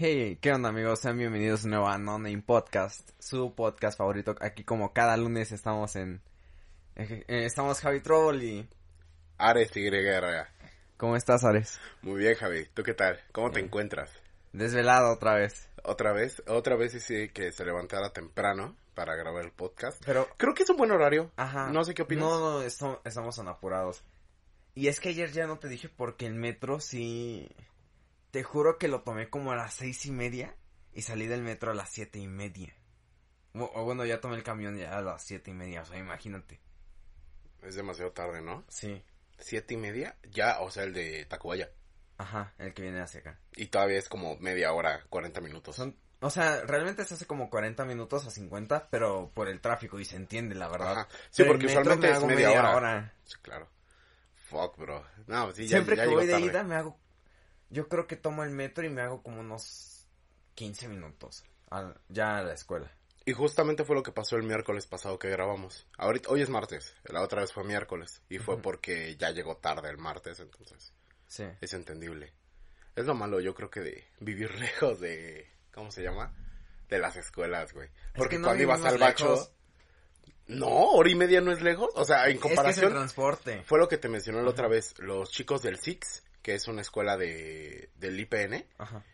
Hey, ¿qué onda amigos? Sean bienvenidos de nuevo a No Name Podcast, su podcast favorito. Aquí como cada lunes estamos en... eh, estamos Javi Troll y... Ares Tigre Guerra. ¿Cómo estás, Ares? Muy bien, Javi. ¿Tú qué tal? ¿Cómo te encuentras? Desvelado otra vez. Otra vez, otra vez sí que se levantara temprano para grabar el podcast. Pero... Creo que es un buen horario. Ajá. No sé qué opinas. No, no, esto- estamos tan apurados. Y es que ayer ya no te dije porque el metro sí... Te juro que lo tomé como a las seis y media y salí del metro a las siete y media. O, bueno, ya tomé el camión ya a las siete y media, o sea, imagínate. Es demasiado tarde, ¿no? Sí. Siete y media, ya, o sea, el de Tacubaya. Ajá, el que viene hacia acá. Y todavía es como media hora, 40 minutos. Son, o sea, realmente se hace como 40 minutos a 50, pero por el tráfico y se entiende, la verdad. Ajá. Sí, Pero porque usualmente me es media, hora. Sí, claro. Fuck, bro. No, sí, ya, Siempre ya que voy de ida me hago, yo creo que tomo el metro y me hago como unos 15 minutos al- ya a la escuela. Y justamente fue lo que pasó el miércoles pasado que grabamos. Ahorita, hoy es martes, la otra vez fue miércoles. Y fue porque ya llegó tarde el martes, entonces Sí. es entendible. Es lo malo, yo creo que de vivir lejos de, ¿cómo se llama? De las escuelas, güey. Porque que no cuando ibas al bacho... lejos. No, hora y media no es lejos. O sea, en Es que es el comparación, transporte. fue lo que te mencioné la otra vez. Los chicos del SIX, que es una escuela de, del IPN, Ajá.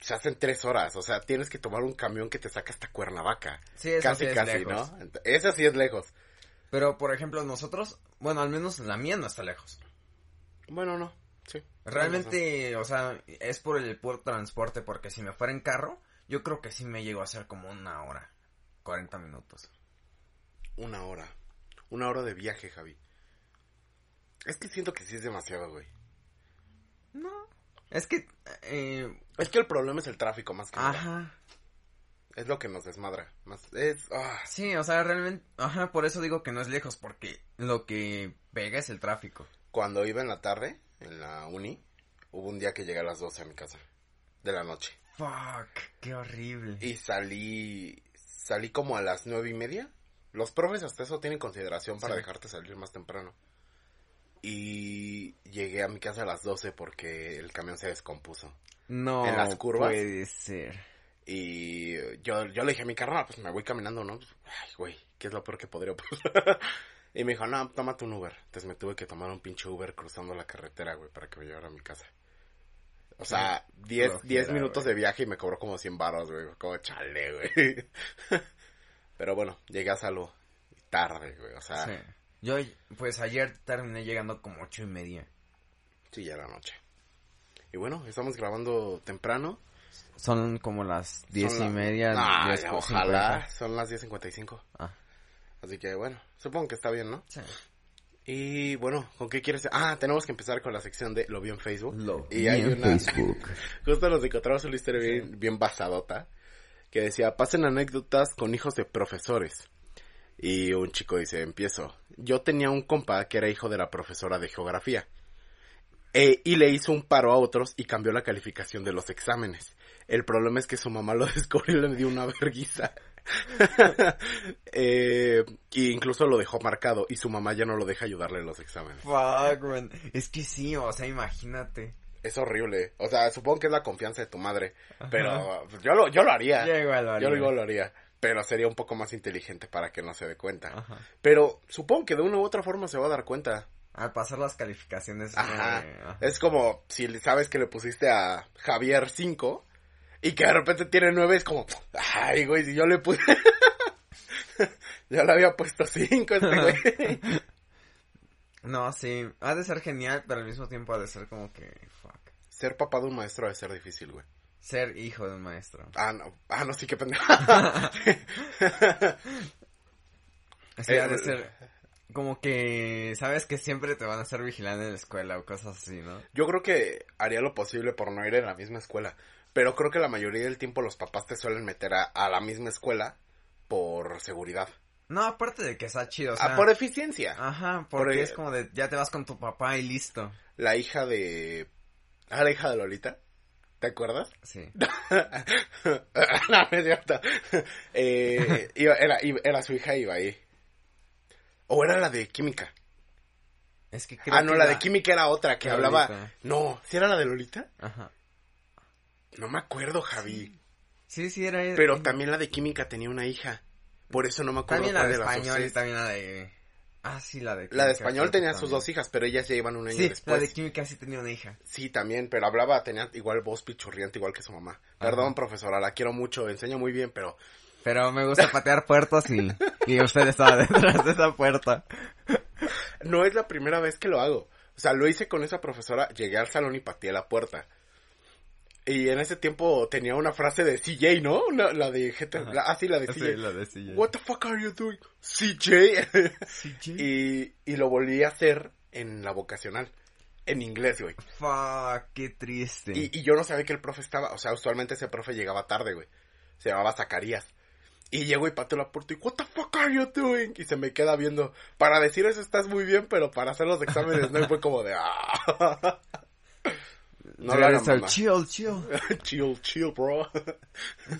se hacen tres horas. O sea, tienes que tomar un camión que te saca hasta Cuernavaca. Sí, eso casi, sí es casi, lejos. ¿no? Eso sí es lejos. Pero, por ejemplo, nosotros, bueno, al menos la mía no está lejos. Bueno, no, sí. Realmente, o sea, es por el puro transporte, porque si me fuera en carro, yo creo que sí me llego a hacer como una hora, 40 minutos. Una hora. Una hora de viaje, Javi. Es que siento que sí es demasiado, güey. No. Es que, eh, Es que el problema es el tráfico más que nada. ajá. Es lo que nos desmadra. Más es ah, Sí, o sea, realmente, ajá, por eso digo que no es lejos, porque lo que pega es el tráfico. cuando iba en la tarde en la uni, hubo un día que llegué a las 12 a mi casa de la noche Fuck, qué horrible. y salí salí como a las nueve y media. Los profes hasta eso tienen consideración para Sí. dejarte salir más temprano. Y llegué a mi casa a las 12 porque el camión se descompuso. No en las curvas. puede ser. Y yo, yo le dije a mi carnal, pues me voy caminando, ¿no? Ay, güey, ¿qué es lo peor que podría pasar? y me dijo, no, tómate un Uber. Entonces me tuve que tomar un pinche Uber cruzando la carretera, güey, para que me llevara a mi casa. O sea, 10 flojera, 10 minutos de viaje y me cobró como 100 baros, güey. Como chale, güey. Pero bueno, llegué a salvo tarde, güey. O sea, Sí. Sí. Yo, pues ayer terminé llegando como ocho y media. ya era noche. Y bueno, estamos grabando temprano. Son como las diez Son y la- media. Nah, diez ya, ojalá. cincuenta. Son las 10.55. Ah, Así que bueno, supongo que está bien, ¿no? sí. Y bueno, ¿con qué quieres? Ah, tenemos que empezar con la sección de lo vi en Facebook. Lo y vi hay en una, Facebook. justo nos encontramos una historia bien, bien basadota, que decía, pasen anécdotas con hijos de profesores. Y un chico dice, empiezo. Yo tenía un compa que era hijo de la profesora de geografía. E- y le hizo un paro a otros y cambió la calificación de los exámenes. El problema es que su mamá lo descubrió y le dio una verguiza. eh, y incluso lo dejó marcado y su mamá ya no lo deja ayudarle en los exámenes. Fuck, man. Es que sí, o sea, imagínate. Es horrible. O sea, supongo que es la confianza de tu madre. Ajá. Pero pues, yo lo, yo lo haría. Yo igual lo Yo haría. igual lo haría. Pero sería un poco más inteligente para que no se dé cuenta. Ajá. Pero supongo que de una u otra forma se va a dar cuenta. Al pasar las calificaciones. Ajá. eh, ajá. Es como si le- sabes que le pusiste a Javier 5 y que de repente tiene 9, es como, ay, güey, si yo le puse... yo le había puesto 5 este güey. No, sí. Ha de ser genial, pero al mismo tiempo ha de ser como que. Fuck. Ser papá de un maestro debe ser difícil, güey. Ser hijo de un maestro. Ah, no. Ah, no, sí, qué pendejo. Sí, ha Eh, de ser. Como que. Sabes que siempre te van a estar vigilando en la escuela o cosas así, ¿no? Yo creo que haría lo posible por no ir en la misma escuela. Pero creo que la mayoría del tiempo los papás te suelen meter a, a la misma escuela por seguridad. No, aparte de que está chido, o sea. ah, por eficiencia. Ajá, porque por- es como de. Ya te vas con tu papá y listo. La hija de... Ah, la hija de Lolita. ¿Te acuerdas? Sí. no, no es cierto. Eh, iba- era, iba- era su hija iba ahí. O era la de química. Es que creo Ah, no, que la de química era otra que la hablaba. No, ¿sí era la de Lolita? Ajá. No me acuerdo, Javi. Sí, sí, era... Pero también la de química tenía una hija. Por eso no me acuerdo También la de español y también la de... Ah, sí, la de La de español tenía sus dos hijas, pero ellas ya iban un año Sí, después. la de química sí tenía una hija. Sí, también, pero hablaba, tenía igual voz pichurriente, igual que su mamá. Perdón, profesora, la quiero mucho, enseña muy bien, pero Pero me gusta patear puertas y, y usted estaba detrás de esa puerta. no es la primera vez que lo hago. O sea, lo hice con esa profesora, llegué al salón y pateé la puerta. Y en ese tiempo tenía una frase de CJ, ¿no? La, la de GTA. La- ah, sí, la de Sí, CJ. la de CJ. What the fuck are you doing? CJ. CJ? y, y lo volví a hacer en la vocacional. En inglés, güey. Fuck, qué triste. Y, y yo no sabía que el profe estaba, o sea, usualmente ese profe llegaba tarde, güey. Se llamaba Zacarías. Y llego y pateo la puerta y, what the fuck are you doing? Y se me queda viendo, para decir eso estás muy bien, pero para hacer los exámenes no, y fue como de, ah. No el mamá. chill, chill. chill, chill, bro.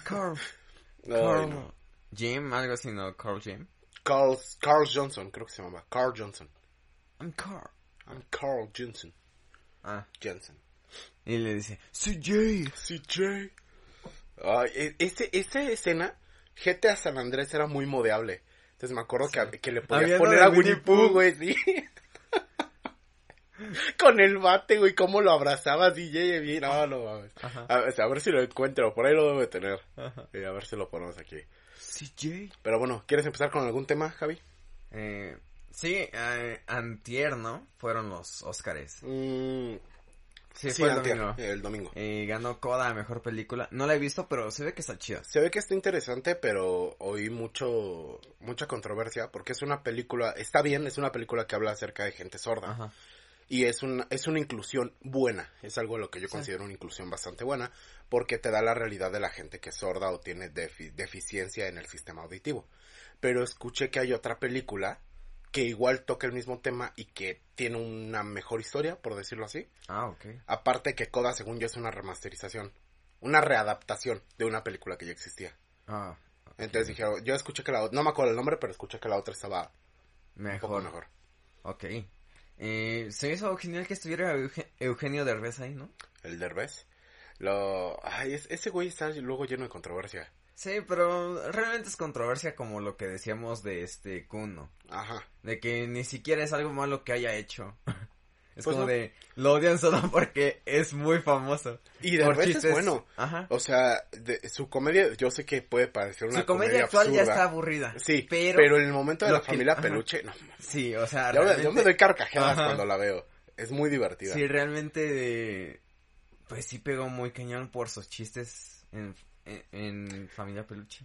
Carl. Carl. no. Jim, algo así, ¿no? Carl Jim. Carl, Carl Johnson, creo que se llama. Carl Johnson. I'm Carl. I'm Carl Johnson. Ah, Johnson. y le dice, CJ. CJ. Ay, e- ese, esa escena, GTA San Andrés era muy modeable. Entonces me acuerdo que, que le Había lo poner a Winnie Pooh. güey, sí. Con el bate, güey, cómo lo abrazaba DJ bien. No, no mames. A, ver, a ver si lo encuentro, por ahí lo debe tener. Ajá. Eh, a ver si lo ponemos aquí. CJ. Pero bueno, ¿quieres empezar con algún tema, Javi? Eh, sí, eh, antier, ¿no? Fueron los Óscares. Mm, Sí, sí, fue el antier, domingo. el domingo. Eh, ganó Coda Mejor Película. No la he visto, pero se ve que está chida. Se ve que está interesante, pero oí mucho mucha controversia porque es una película, está bien, es una película que habla acerca de gente sorda Ajá. Y es una es una inclusión buena, es algo a lo que yo Sí. considero una inclusión bastante buena porque te da la realidad de la gente que es sorda o tiene defi- deficiencia en el sistema auditivo. Pero escuché que hay otra película que igual toca el mismo tema y que tiene una mejor historia, por decirlo así. Ah, ok. Aparte que Coda, según yo, es una remasterización, una readaptación de una película que ya existía. Ah, Entonces dije, yo escuché que la otra, no me acuerdo el nombre, pero escuché que la otra estaba un poco mejor. mejor. Ok. Eh, se hizo genial que estuviera Euge- Eugenio Derbez ahí, ¿no? El Derbez. Lo, ay, es- ese güey está luego lleno de controversia. Sí, pero realmente es controversia como lo que decíamos de este Kun, ¿no? Ajá. De que ni siquiera es algo malo que haya hecho. Es Pues como no. de, lo odian solo porque es muy famoso. Y Por Derbez es bueno. Ajá. O sea, de- su comedia, yo sé que puede parecer una Su comedia actual ya está aburrida. Sí, pero, pero, en el momento de la que- familia ajá. peluche, no. sí, o sea, Yo, me- yo realmente, me doy carcajadas Ajá. cuando la veo. Es muy divertida. sí, realmente, pues sí pegó muy cañón por sus chistes en, en, en Familia Peluche.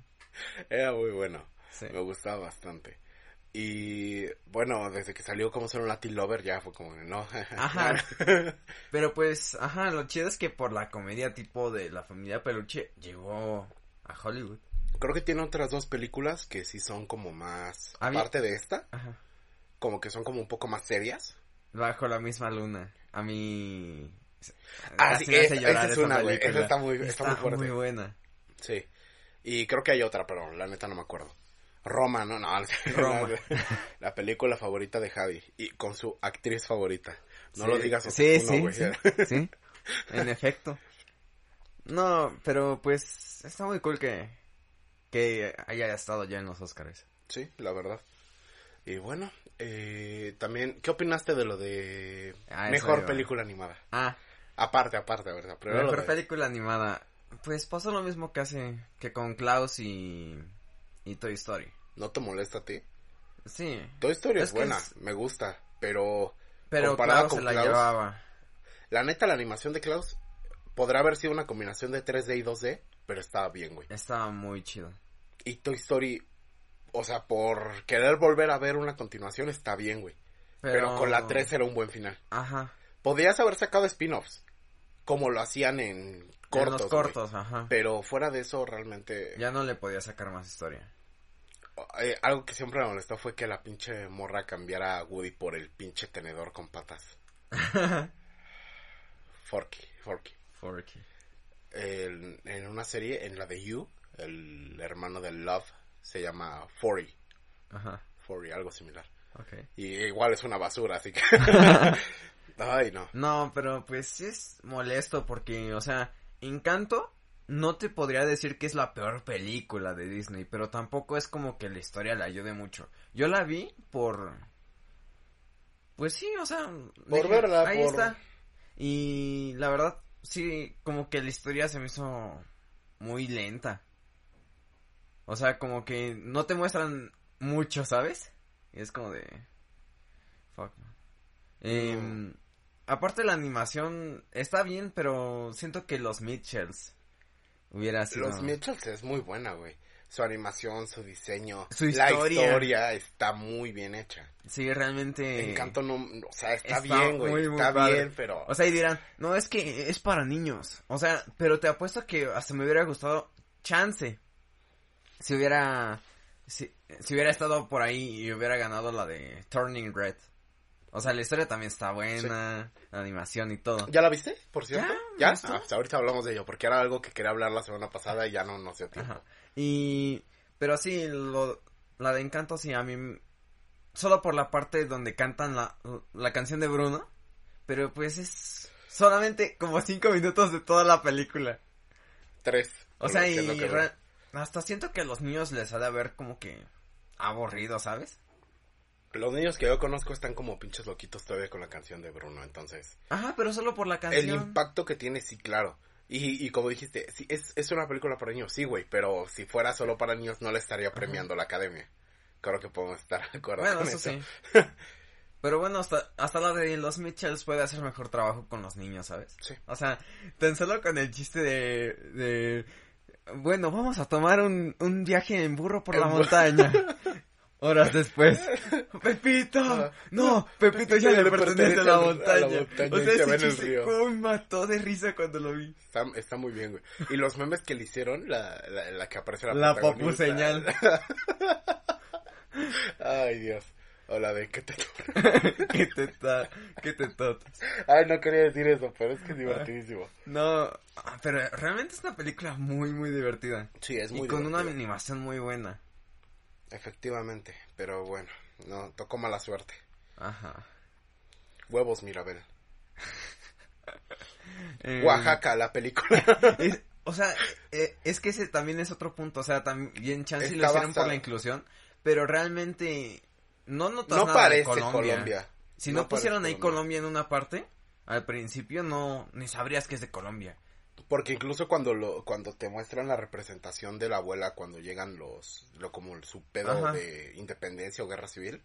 Era muy bueno. Sí. Me gustaba bastante. Y bueno, desde que salió como ser un Latin Lover ya fue como, no. Ajá. Pero pues, ajá, lo chido es que por la comedia tipo de la familia Peluche llegó a Hollywood. Creo que tiene otras dos películas que sí son como más, Había- aparte de esta, Ajá. como que son como un poco más serias. Bajo la misma luna. A mí... Ah, sí, esa- es una, güey. Esa está muy- está muy fuerte. muy buena. Sí. Y creo que hay otra, pero la neta no me acuerdo. Roma, ¿no? No, Roma. La, la película favorita de Javi. Y con su actriz favorita. No Sí, lo digas Sí, oportuno, sí, sí, sí, en efecto. No, pero pues está muy cool que, que haya estado ya en los Oscars. Sí, la verdad. Y bueno, eh, también, ¿qué opinaste de lo de Ah, mejor iba. película animada? Ah, Aparte, aparte, ¿verdad? Pero mejor de- película animada. Pues pasó lo mismo casi que con Klaus y, y Toy Story. ¿No te molesta a ti? Sí, Toy Story es, buena, es- me gusta, pero pero Comparada Klaus con se la Klaus, llevaba. la neta la animación de Klaus podrá haber sido una combinación de 3D y 2D, pero estaba bien, güey. Estaba muy chido. Y Toy Story, o sea, por querer volver a ver una continuación está bien, güey. Pero... con la 3 era un buen final. Ajá. Podrías haber sacado spin-offs, como lo hacían en cortos, en los cortos, ajá. Pero fuera de eso, realmente... Ya no le podía sacar más historia. Eh, algo que siempre me molestó fue que la pinche morra cambiara a Woody por el pinche tenedor con patas. Forky, Forky. Forky. El- en una serie, en la de You, el hermano de Love se llama Forry. Ajá. Forry, algo similar. Y igual es una basura, así que... Ay, no. No, pero pues sí es molesto porque, o sea, Encanto, no te podría decir que es la peor película de Disney, pero tampoco es como que la historia le ayude mucho. Yo la vi por... Pues sí, o sea... Por verla, Ahí por- está. Y la verdad, sí, como que la historia se me hizo muy lenta. O sea, como que no te muestran mucho, ¿sabes? Y es como de... Fuck. Em, Aparte la animación está bien, pero siento que los Mitchells hubiera sido... Los Mitchells es muy buena, güey. Su animación, su diseño, Su la historia. historia está muy bien hecha. Sí, realmente... Encanto no, o sea, está, está bien, güey, muy, muy está padre. bien, pero O sea, y dirán, no, es que es para niños. O sea, pero te apuesto que hasta me hubiera gustado chance. Si hubiera... Si, si hubiera estado por ahí y hubiera ganado la de Turning Red. O sea, la historia también está buena, la animación y todo. ¿ya la viste, por cierto? Ya, ¿Ya? Ah, pues ahorita hablamos de ello, porque era algo que quería hablar la semana pasada y ya no dio tiempo. Ajá. Y... Pero sí, lo, la de Encanto sí, a mí... Solo por la parte donde cantan la, la canción de Bruno. Pero pues es solamente como cinco minutos de toda la película. Tres. O sea, y no hasta siento que a los niños les ha de haber como que aburrido, ¿sabes? Los niños que yo conozco están como pinches loquitos todavía con la canción de Bruno, entonces... Ajá, pero solo por la El canción. impacto que tiene, sí, claro. Y, y como dijiste, sí, es, es una película para niños, sí, güey, pero si fuera solo para niños no le estaría premiando la academia. Creo que podemos estar de acuerdo Bueno, con eso eso. sí. Pero bueno, hasta, hasta la de los Mitchells puede hacer mejor trabajo con los niños, ¿sabes? Sí. O sea, tan solo con el chiste de... de bueno, vamos a tomar un, un viaje en burro por la bu- montaña. Horas después. Pepito. Ajá. No, Pepito ya le pertenece a la montaña. montaña O sea, ese me mató de risa cuando lo vi. Está, está muy bien, güey. Y los memes que le hicieron, la, la, la que aparece la La papu señal. Ay, Dios. O la de que te... que te ta, que te totas. Ay, no quería decir eso, pero es que es divertidísimo. No, ah, pero realmente es una película muy, muy divertida. Sí, es muy y con una animación muy buena. Efectivamente, pero bueno, no, tocó mala suerte. Ajá. Huevos, Mirabel. Eh, Oaxaca, la película. es- o sea, eh, es que ese también es otro punto. O sea, también chance lo Está hicieron por la inclusión. Pero realmente no notas no nada de parece Colombia. Colombia. Si no, pusieron ahí Colombia. Colombia en una parte, al principio no, ni sabrías que es de Colombia. Porque incluso cuando lo, cuando te muestran la representación de la abuela cuando llegan los, lo como su pedo Ajá. de independencia o guerra civil,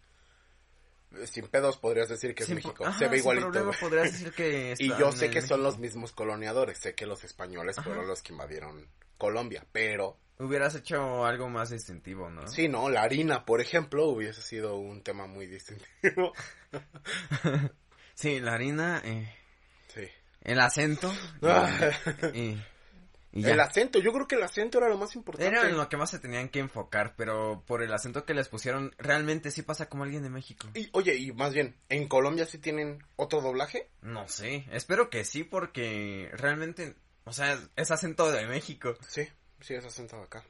eh, sin pedos podrías decir que es Sin México. pro- ajá, Se ve igualito. podrías decir que Y yo sé que son México. los mismos coloniadores, sé que los españoles Ajá. fueron los que invadieron Colombia, pero Hubieras hecho algo más distintivo, ¿no? sí, no, la harina, por ejemplo, hubiese sido un tema muy distintivo. Sí, la harina, eh. El acento. Ah. y, y ya. El acento, yo creo que el acento era lo más importante. Era en lo que más se tenían que enfocar, pero por el acento que les pusieron, realmente sí pasa como alguien de México. Y, oye, y más bien, ¿en Colombia sí tienen otro doblaje? No sé, espero que sí, porque realmente, o sea, es acento de México. Sí, sí, es acento de acá.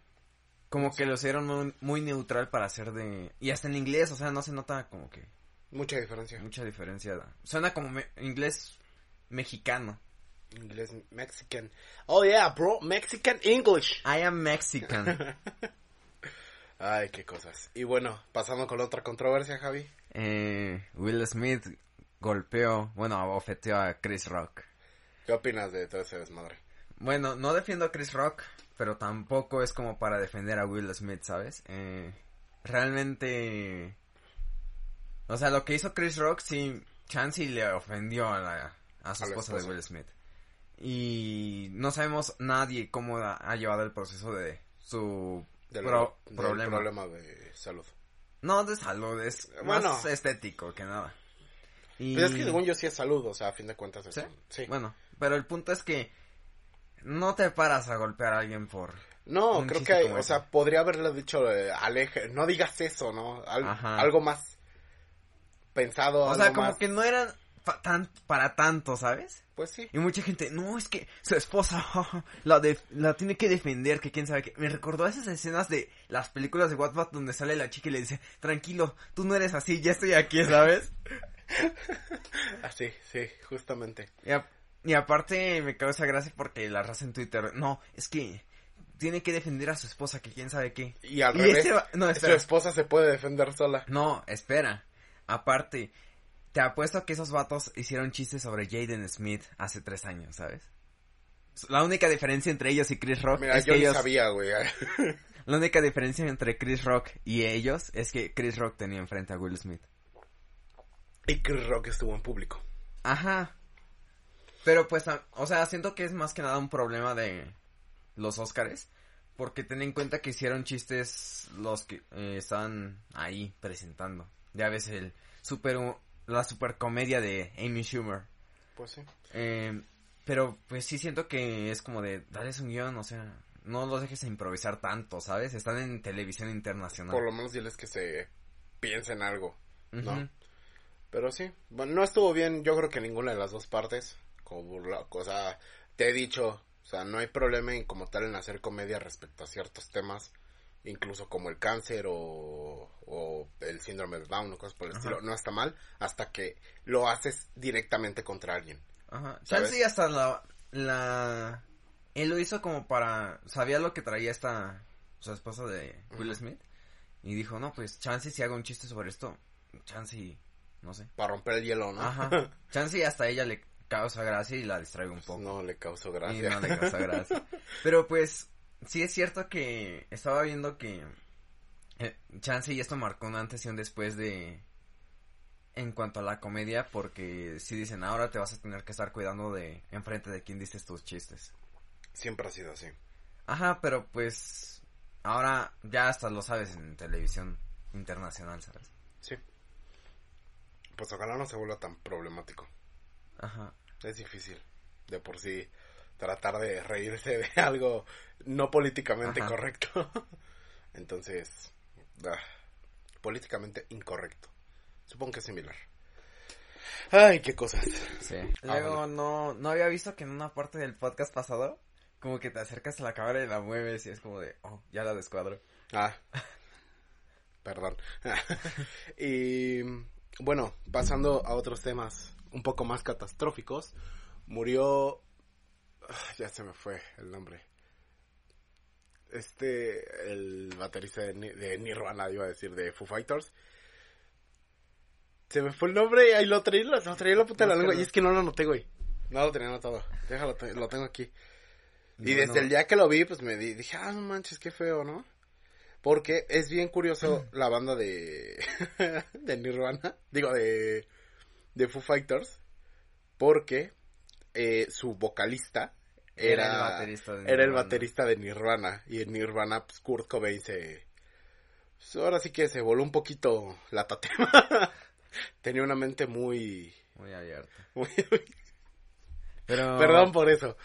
Como que lo hicieron muy, muy neutral para hacer de... Y hasta en inglés, o sea, no se nota como que Mucha diferencia. mucha diferencia. Suena como me- inglés mexicano. Inglés Mexican. Oh yeah, bro, Mexican English. I am Mexican. Ay, qué cosas. Y bueno, pasando con otra controversia, Javi. eh, Will Smith golpeó, bueno, abofeteó a Chris Rock. ¿Qué opinas de todo ese desmadre? Bueno, no defiendo a Chris Rock, pero tampoco es como para defender a Will Smith, ¿sabes? Eh, realmente... O sea, lo que hizo Chris Rock, sí, Chansey le ofendió a, la, a su A esposa de. Will Smith. Y no sabemos nadie cómo ha, ha llevado el proceso de su Del, pro- del problema. problema de salud. No de salud, es Bueno. más estético que nada. Y... Pero es que según yo sí es salud, o sea, a fin de cuentas es ¿Sí? sí. Bueno, pero el punto es que no te paras a golpear a alguien por... No, creo que, o ese. sea, podría haberle dicho, eh, aleje, no digas eso, ¿no? Al- algo más pensado, O algo sea, como más- que no eran tan, para tanto, ¿sabes? Pues sí. Y mucha gente, no, es que su esposa la, de, la tiene que defender, que quién sabe qué. Me recordó a esas escenas de las películas de Wattpad donde sale la chica y le dice, tranquilo, tú no eres así, ya estoy aquí, ¿sabes? Así, sí, justamente. Y aparte me causa gracia porque la raza en Twitter, no, es que tiene que defender a su esposa, que quién sabe qué. Y al Y revés, este va- no, su espera. esposa se puede defender sola. No, espera. Aparte, te apuesto que esos vatos hicieron chistes sobre Jaden Smith hace tres años, ¿sabes? La única diferencia entre ellos y Chris Rock Mira, es yo que ellos... sabía, güey. La única diferencia entre Chris Rock y ellos es que Chris Rock tenía enfrente a Will Smith. y Chris Rock estuvo en público. Ajá. Pero pues, o sea, siento que es más que nada un problema de los Óscares. Porque ten en cuenta que hicieron chistes los que eh, estaban ahí presentando. Ya ves el super, la super comedia de Amy Schumer. Pues sí. Eh, pero pues sí siento que es como de, dales un guion, o sea, no los dejes improvisar tanto, ¿sabes? Están en televisión internacional. Por lo menos diles que se piensen algo. ¿no? Pero sí, bueno, no estuvo bien, yo creo que ninguna de las dos partes. Como burla, o sea, te he dicho, o sea, no hay problema en como tal en hacer comedia respecto a ciertos temas, incluso como el cáncer o, o el síndrome de Down o cosas por el Ajá. estilo. No está mal hasta que lo haces directamente contra alguien. Ajá. ¿Sabes? Hasta la, la... Él lo hizo como para... Sabía lo que traía esta... Su esposa de Will. Smith. Y dijo, no, pues chance si hago un chiste sobre esto. Chance y... No sé. Para romper el hielo, ¿no? Ajá. Chance y hasta ella le causa gracia y la distraigo un poco. no le causó Y no le causa gracia. Pero pues, sí es cierto que estaba viendo que eh, Chance y esto marcó un antes y un después de... En cuanto a la comedia, porque si dicen, ahora te vas a tener que estar cuidando de enfrente de quién dices tus chistes. Siempre ha sido así. Ajá, pero pues ahora ya hasta lo sabes en televisión internacional, ¿sabes? Sí. Pues ojalá no se vuelva tan problemático. Ajá. Es difícil, de por sí, tratar de reírse de algo no políticamente Ajá. correcto. Entonces, ah, políticamente incorrecto. Supongo que es similar. Ay, qué cosas. Sí. Luego no, no había visto que en una parte del podcast pasado, como que te acercas a la cámara y la mueves y es como de, oh, ya la descuadro. Ah, perdón. y bueno, pasando a otros temas un poco más catastróficos, murió... ah, Ya se me fue el nombre. Este, el baterista de, Ni- de Nirvana, iba a decir, de Foo Fighters. Se me fue el nombre y ahí lo traí, lo, lo traí la puta de la lengua. Y es que no lo anoté, güey. No lo tenía anotado. Déjalo, lo tengo aquí. Y desde el día que lo vi, pues me di- dije, ah, no manches, qué feo, ¿no? Porque es bien curioso la banda de, de Nirvana, digo, de, de Foo Fighters, porque eh, su vocalista era, Era el baterista de era el Nirvana. baterista de Nirvana, y en Nirvana, pues Kurt Cobain se, pues, ahora sí que se voló un poquito la tatema, tenía una mente muy, Muy abierto. muy, Pero... perdón por eso,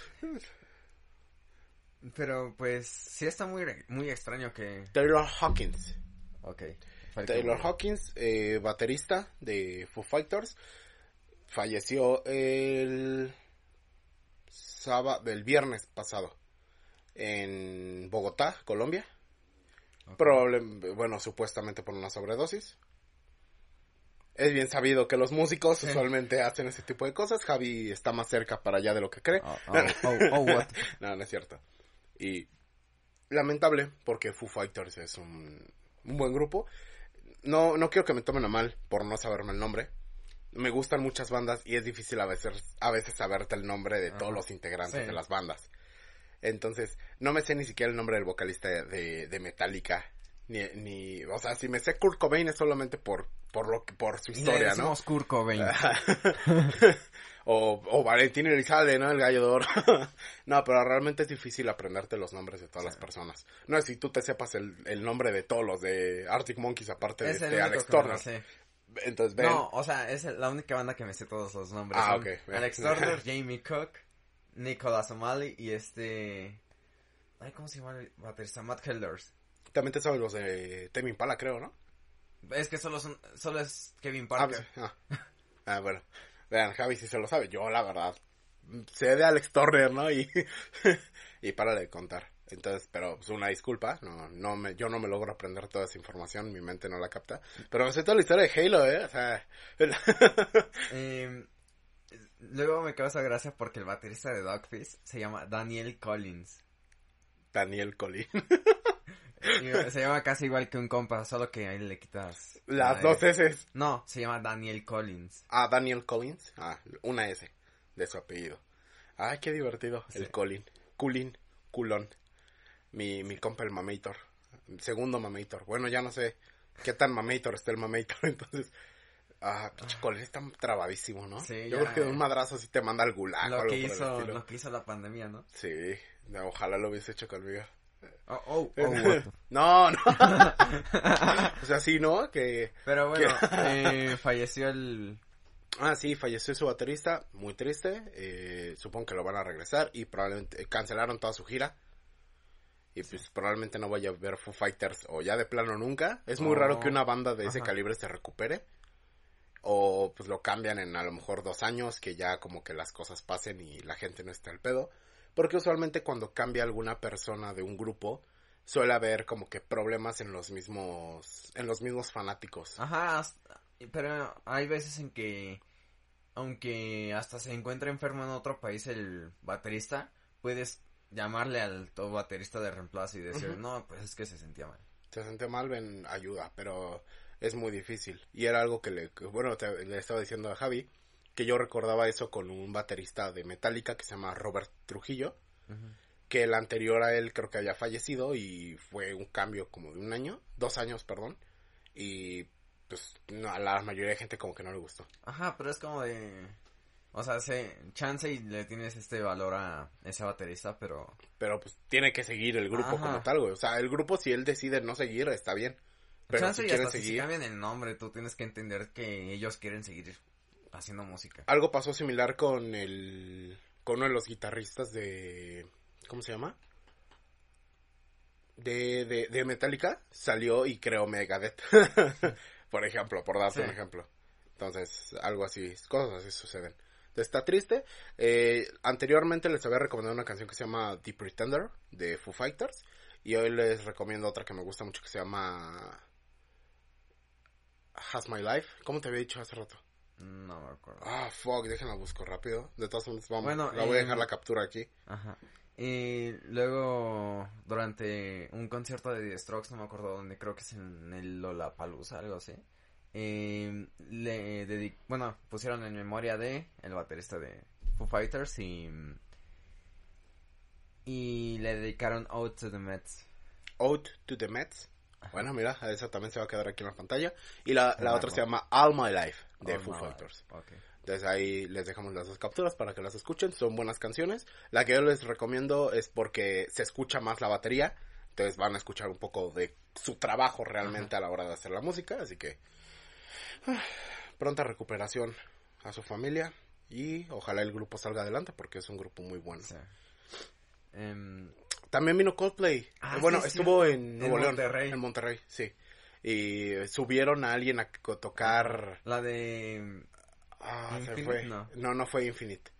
Pero pues sí está muy, muy extraño que... Taylor Hawkins. Ok. Taylor. Hawkins, eh, baterista de Foo Fighters, falleció el sábado, del viernes pasado en Bogotá, Colombia. Probable, bueno, supuestamente por una sobredosis. Es bien sabido que los músicos Sí. usualmente hacen ese tipo de cosas. Javi está más cerca para allá de lo que cree. Oh, oh, oh, oh, what? No, no es cierto. Y lamentable, porque Foo Fighters es un, un buen grupo. No, no quiero que me tomen a mal por no saberme el nombre. Me gustan muchas bandas y es difícil a veces, a veces saberte el nombre de todos los integrantes Sí. de las bandas. Entonces, no me sé ni siquiera el nombre del vocalista de, de Metallica. Ni, ni, o sea, si me sé Kurt Cobain es solamente por, por lo que, por su Le historia, ¿no? decimos Kurt Cobain. o, o Valentín Elizalde, ¿no? El gallo de oro. no, pero realmente es difícil aprenderte los nombres de todas Sí. las personas. No es si tú te sepas el, el nombre de todos los de Arctic Monkeys, aparte de Es el este Alex Turner. Sé. Entonces, ven. No, o sea, es la única banda que me sé todos los nombres. Ah, ok. Alex Turner, Jamie Cook, Nicolas O'Malley y este... Ay, ¿cómo se llama el baterista? Matt Helders. También te sabes los de Tame Impala, creo, ¿no? Es que solo son, solo es Kevin Ah, Parker. ah. Ah, bueno. Vean, Javi sí se lo sabe. Yo, la verdad, sé de Alex Turner, ¿no? Y, y para de contar. Entonces, pero pues una disculpa, no, no me, yo no me logro aprender toda esa información, mi mente no la capta. Pero me sé toda la historia de Halo, ¿eh? O sea, Eh, luego me causa gracia porque el baterista de Dogfish se llama Daniel Collins. Daniel Collins. se llama casi igual que un compa, solo que ahí le quitas. Las dos S. No, se llama Daniel Collins. Ah, Daniel Collins. Ah, una S de su apellido. Ay, qué divertido. El Colin. Culin. Culón. Mi, mi compa el Mamator. Segundo Mamator. Bueno, ya no sé qué tan Mamator está el Mamator, entonces... Ah, pinche Colin está trabadísimo, ¿no? Sí, Yo creo que de un madrazo sí te manda al gulag lo que hizo, Lo que hizo la pandemia, ¿no? Sí, ojalá lo hubiese hecho conmigo. Oh, oh, oh no, no. o sea, sí, ¿no? Que... Pero bueno, eh, falleció el Ah, sí, falleció su baterista, muy triste. Eh, supongo que lo van a regresar y probablemente eh, cancelaron toda su gira. Y pues probablemente no vaya a ver Foo Fighters o ya de plano nunca. Es muy raro que una banda de ese calibre se recupere. O pues lo cambian en a lo mejor dos años, que ya como que las cosas pasen y la gente no esté al pedo. Porque usualmente cuando cambia alguna persona de un grupo, suele haber como que problemas en los mismos, en los mismos fanáticos. Ajá, pero hay veces en que, aunque hasta se encuentra enfermo en otro país el baterista, puedes llamarle al todo baterista de reemplazo y decir, no, pues es que se sentía mal. Se sentía mal, ven ayuda, pero es muy difícil. Y era algo que le, bueno, le estaba diciendo a Javi, que yo recordaba eso con un baterista de Metallica que se llama Robert Trujillo, que el anterior a él creo que había fallecido y fue un cambio como de un año, dos años, perdón, y pues no, a la mayoría de gente como que no le gustó. Ajá, pero es como de... O sea, se, chance y le tienes este valor a ese baterista, pero... Pero pues tiene que seguir el grupo como tal, güey. O sea, el grupo si él decide no seguir, está bien. Pero chance si y hasta seguir... si cambian el nombre, tú tienes que entender que ellos quieren seguir haciendo música. Algo pasó similar con el... Con uno de los guitarristas de... ¿Cómo se llama? De, de, de Metallica. Salió y creó Megadeth. por ejemplo, por darte un ejemplo. Entonces, algo así, cosas así suceden. Está triste. Eh, anteriormente les había recomendado una canción que se llama The Pretender de Foo Fighters. Y hoy les recomiendo otra que me gusta mucho que se llama Has My Life. ¿Cómo te había dicho hace rato? No me acuerdo. Ah, fuck, déjenla busco rápido. De todas formas, vamos. Bueno, la voy a dejar la captura aquí. Ajá. Y luego, durante un concierto de The Strokes, no me acuerdo dónde, creo que es en el Lollapalooza, algo así. Eh, le bueno, pusieron en memoria de el baterista de Foo Fighters y y le dedicaron Ode to the Mets. Ode to the Mets. Bueno, mira, esa también se va a quedar aquí en la pantalla. Y la, la otra se llama All My Life de Foo Fighters. Okay. Entonces ahí les dejamos las dos capturas para que las escuchen. Son buenas canciones. La que yo les recomiendo es porque se escucha más la batería. Entonces van a escuchar un poco de su trabajo realmente a la hora de hacer la música. Así que pronta recuperación a su familia. Y ojalá el grupo salga adelante porque es un grupo muy bueno. Em, También vino Coldplay. Ah, bueno, estuvo en Nuevo León. Monterrey. En Monterrey, sí. Y subieron a alguien a tocar. La de Ah, se fue. No. no, fue Infinite.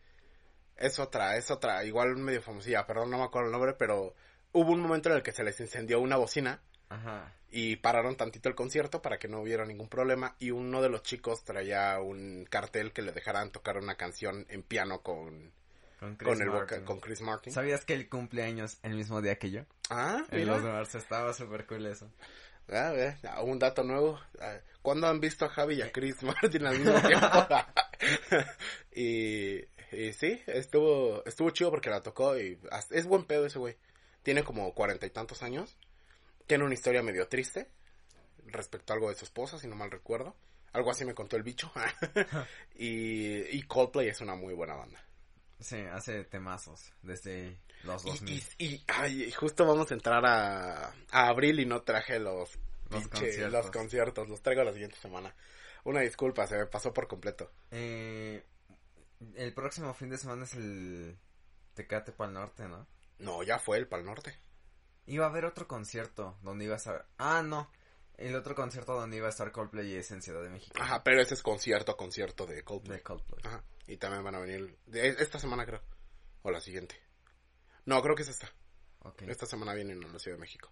Es otra, es otra, igual medio famosilla, perdón, no me acuerdo el nombre, pero hubo un momento en el que se les incendió una bocina Ajá. y pararon tantito el concierto para que no hubiera ningún problema y uno de los chicos traía un cartel que le dejaran tocar una canción en piano con con Chris, el con Chris Martin. ¿Sabías que él cumpleaños el mismo día que yo? Ah, los de estaba súper cool eso. Ah, un dato nuevo. Ah, ¿Cuándo han visto a Javi y a Chris Martin al mismo tiempo? y, y sí, estuvo, estuvo chido porque la tocó y es buen pedo ese güey. Tiene como cuarenta y tantos años. Tiene una historia medio triste respecto a algo de su esposa, si no mal recuerdo. Algo así me contó el bicho. y, y Coldplay es una muy buena banda. Sí, hace temazos desde los 2000. Y, y, justo vamos a entrar a, a abril y no traje los, los, conciertos. los conciertos. Los traigo la siguiente semana. Una disculpa, se me pasó por completo. Eh, el próximo fin de semana es el Tecate Pal Norte, ¿no? No, ya fue el Pal Norte. Iba a haber otro concierto donde iba a estar... Ah, no. El otro concierto donde iba a estar Coldplay es en Ciudad de México. Ajá, pero ese es concierto, concierto de Coldplay. De Coldplay. Ajá. Y también van a venir esta semana creo. O la siguiente. No, creo que es esta. Esta semana vienen a la Ciudad de México.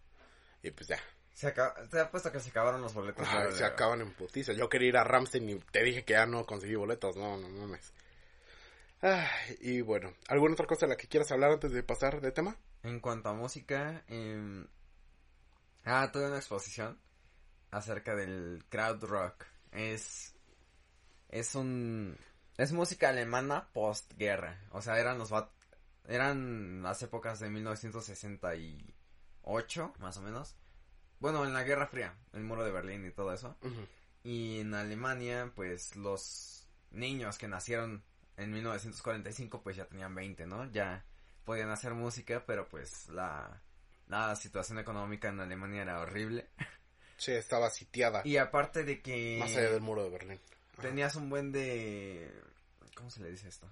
Y pues ya. Se acaba, te ha puesto que se acabaron los boletos. se acaban en putiza. Yo quería ir a Ramstein y te dije que ya no conseguí boletos. No, no mames. Ay, y bueno, ¿alguna otra cosa de la que quieras hablar antes de pasar de tema? En cuanto a música, eh... ah, tuve una exposición acerca del crowd rock. Es es un es música alemana postguerra, o sea, eran los eran las épocas de 1968, más o menos. Bueno, en la Guerra Fría, el muro de Berlín y todo eso. Y en Alemania, pues los niños que nacieron en 1945, pues ya tenían 20, ¿no? Ya podían hacer música, pero pues la, la situación económica en Alemania era horrible. Sí, estaba sitiada. Y aparte de que Más allá del muro de Berlín. Ajá. tenías un buen de... ¿Cómo se le dice esto?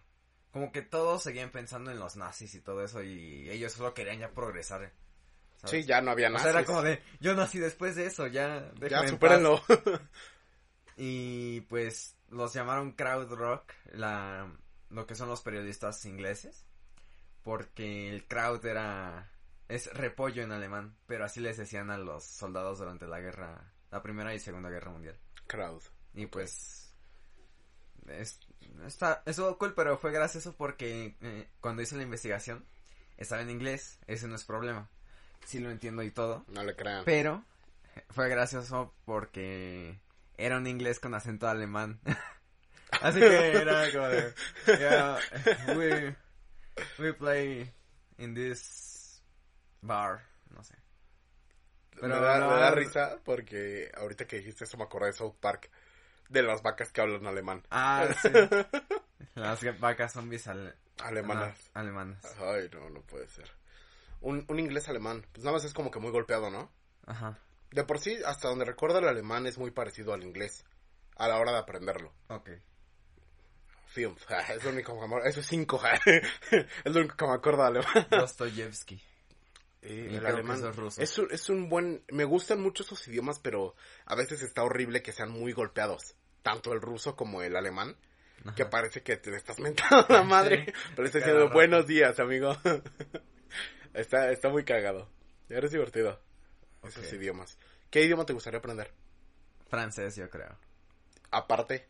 Como que todos seguían pensando en los nazis y todo eso y ellos solo querían ya progresar. ¿sabes? Sí, ya no había O nada. sea, era como de, yo nací después de eso, ya... Ya, supérenlo. Y pues los llamaron crowd rock, la, lo que son los periodistas ingleses, porque el crowd era, es repollo en alemán, pero así les decían a los soldados durante la guerra, la primera y segunda guerra mundial. Crowd. Y pues, es, está, estuvo cool, pero fue gracioso porque eh, cuando hice la investigación, estaba en inglés, ese no es problema, sí lo entiendo y todo, No le crean. pero fue gracioso porque era un inglés con acento alemán. Así que era como de, yeah, we, we play in this bar, no sé. me, pero da, no- me da risa porque ahorita que dijiste eso me acordé de South Park. De las vacas que hablan alemán. Ah, sí. Las vacas zombies ale- Alemanas. alemanas. Ay, no, no puede ser. Un, un inglés alemán. Pues nada más es como que muy golpeado, ¿no? Ajá, De por sí, hasta donde recuerdo el alemán es muy parecido al inglés. A la hora de aprenderlo. ok. Film. Es lo único que me Eso es cinco. es lo único que me acuerdo alemán. Dostoyevsky. Eh, Y el alemán es un, es un buen... Me gustan mucho esos idiomas, pero a veces está horrible que sean muy golpeados. Tanto el ruso como el alemán. Ajá. Que parece que te estás mentando la madre. Sí, cada diciendo rato. buenos días, amigo. está, está muy cagado. Eres divertido. Esos Ok. idiomas. ¿Qué idioma te gustaría aprender? Francés, yo creo. Aparte.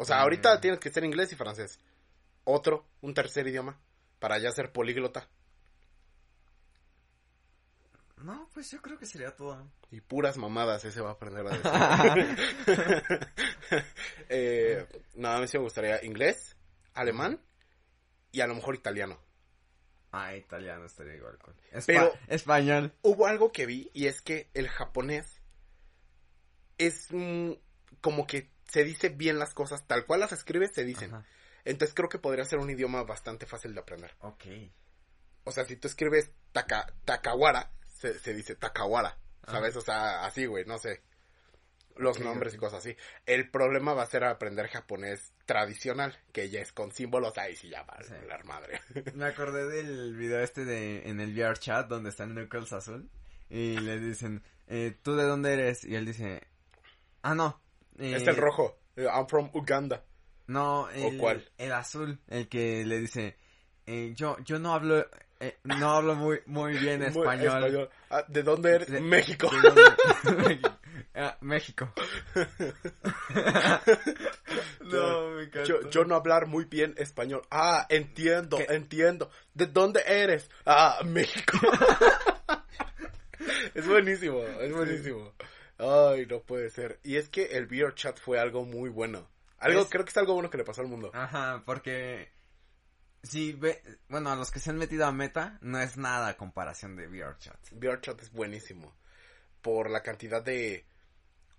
O sea, Mm. ahorita tienes que ser inglés y francés. Otro, un tercer idioma. Para ya ser políglota. No, pues yo creo que sería todo. Y puras mamadas, ese va a aprender a decir. eh, no, a mí sí me gustaría inglés, alemán y a lo mejor italiano. Ah, italiano estaría igual con. Espa- Pero- Español. Hubo algo que vi y es que el japonés es mm, como que se dice bien las cosas, tal cual las escribes se dicen. Ajá. Entonces creo que podría ser un idioma bastante fácil de aprender. Ok. O sea, si tú escribes taka, Takawara, se, se dice Takawara, ¿sabes? O sea, así, güey, no sé. Los nombres y cosas así. El problema va a ser aprender japonés tradicional, que ya es con símbolos, ahí sí ya va a Sí. madre. Me acordé del video este de en el VR chat donde está el Knuckles azul y le dicen, eh, ¿tú de dónde eres? Y él dice, ah, no. Eh, Este es el rojo. eh, I'm from Uganda. No, el, cuál? el azul, el que le dice, eh, yo, yo no hablo, eh, no hablo muy, muy bien Muy español. Ah, ¿De dónde eres? De- México. ¿De dónde? México. Ah, México. no, me. Yo, yo no hablar muy bien español. Ah, entiendo, ¿Qué? entiendo. ¿De dónde eres? Ah, México. es buenísimo, es buenísimo. Ay, no puede ser. Y es que el VR chat fue algo muy bueno. Algo, Es- creo que es algo bueno que le pasó al mundo. Ajá, porque si ve, bueno, a los que se han metido a Meta, no es nada a comparación de VRChat. VR chat es buenísimo. Por la cantidad de...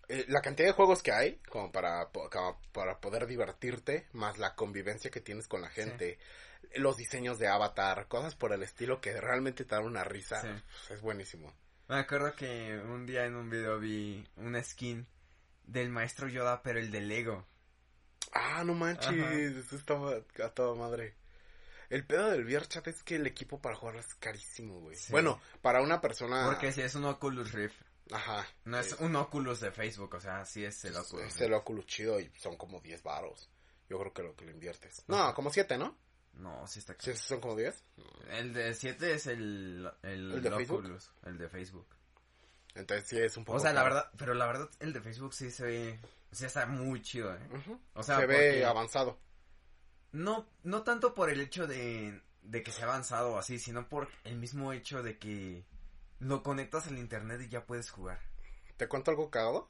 eh, la cantidad de juegos que hay, como para, como para poder divertirte, más la convivencia que tienes con la gente, los diseños de avatar, cosas por el estilo que realmente te dan una risa, Sí. pues, es buenísimo. Me acuerdo que un día en un video vi una skin del maestro Yoda, pero el de Lego. Ah, no manches, eso estaba a toda madre. El pedo del VRChat es que el equipo para jugar es carísimo, güey. Sí. Bueno, para una persona... Porque si es un Oculus Rift, Ajá. no es un Oculus de Facebook, o sea, sí es el Oculus. Es el Oculus chido y son como 10 varos. Yo creo que lo que le inviertes. No, como 7, ¿no? No, sí está ¿Sí, caro. son como 10? El de 7 es el, el, ¿El de Facebook? El de Facebook. Entonces sí es un poco O sea, la verdad, pero la verdad, el de Facebook sí se ve, sí está muy chido, ¿eh? O sea, se ve avanzado. No, no tanto por el hecho de, de que sea avanzado o así, sino por el mismo hecho de que lo conectas al internet y ya puedes jugar. ¿Te cuento algo cagado?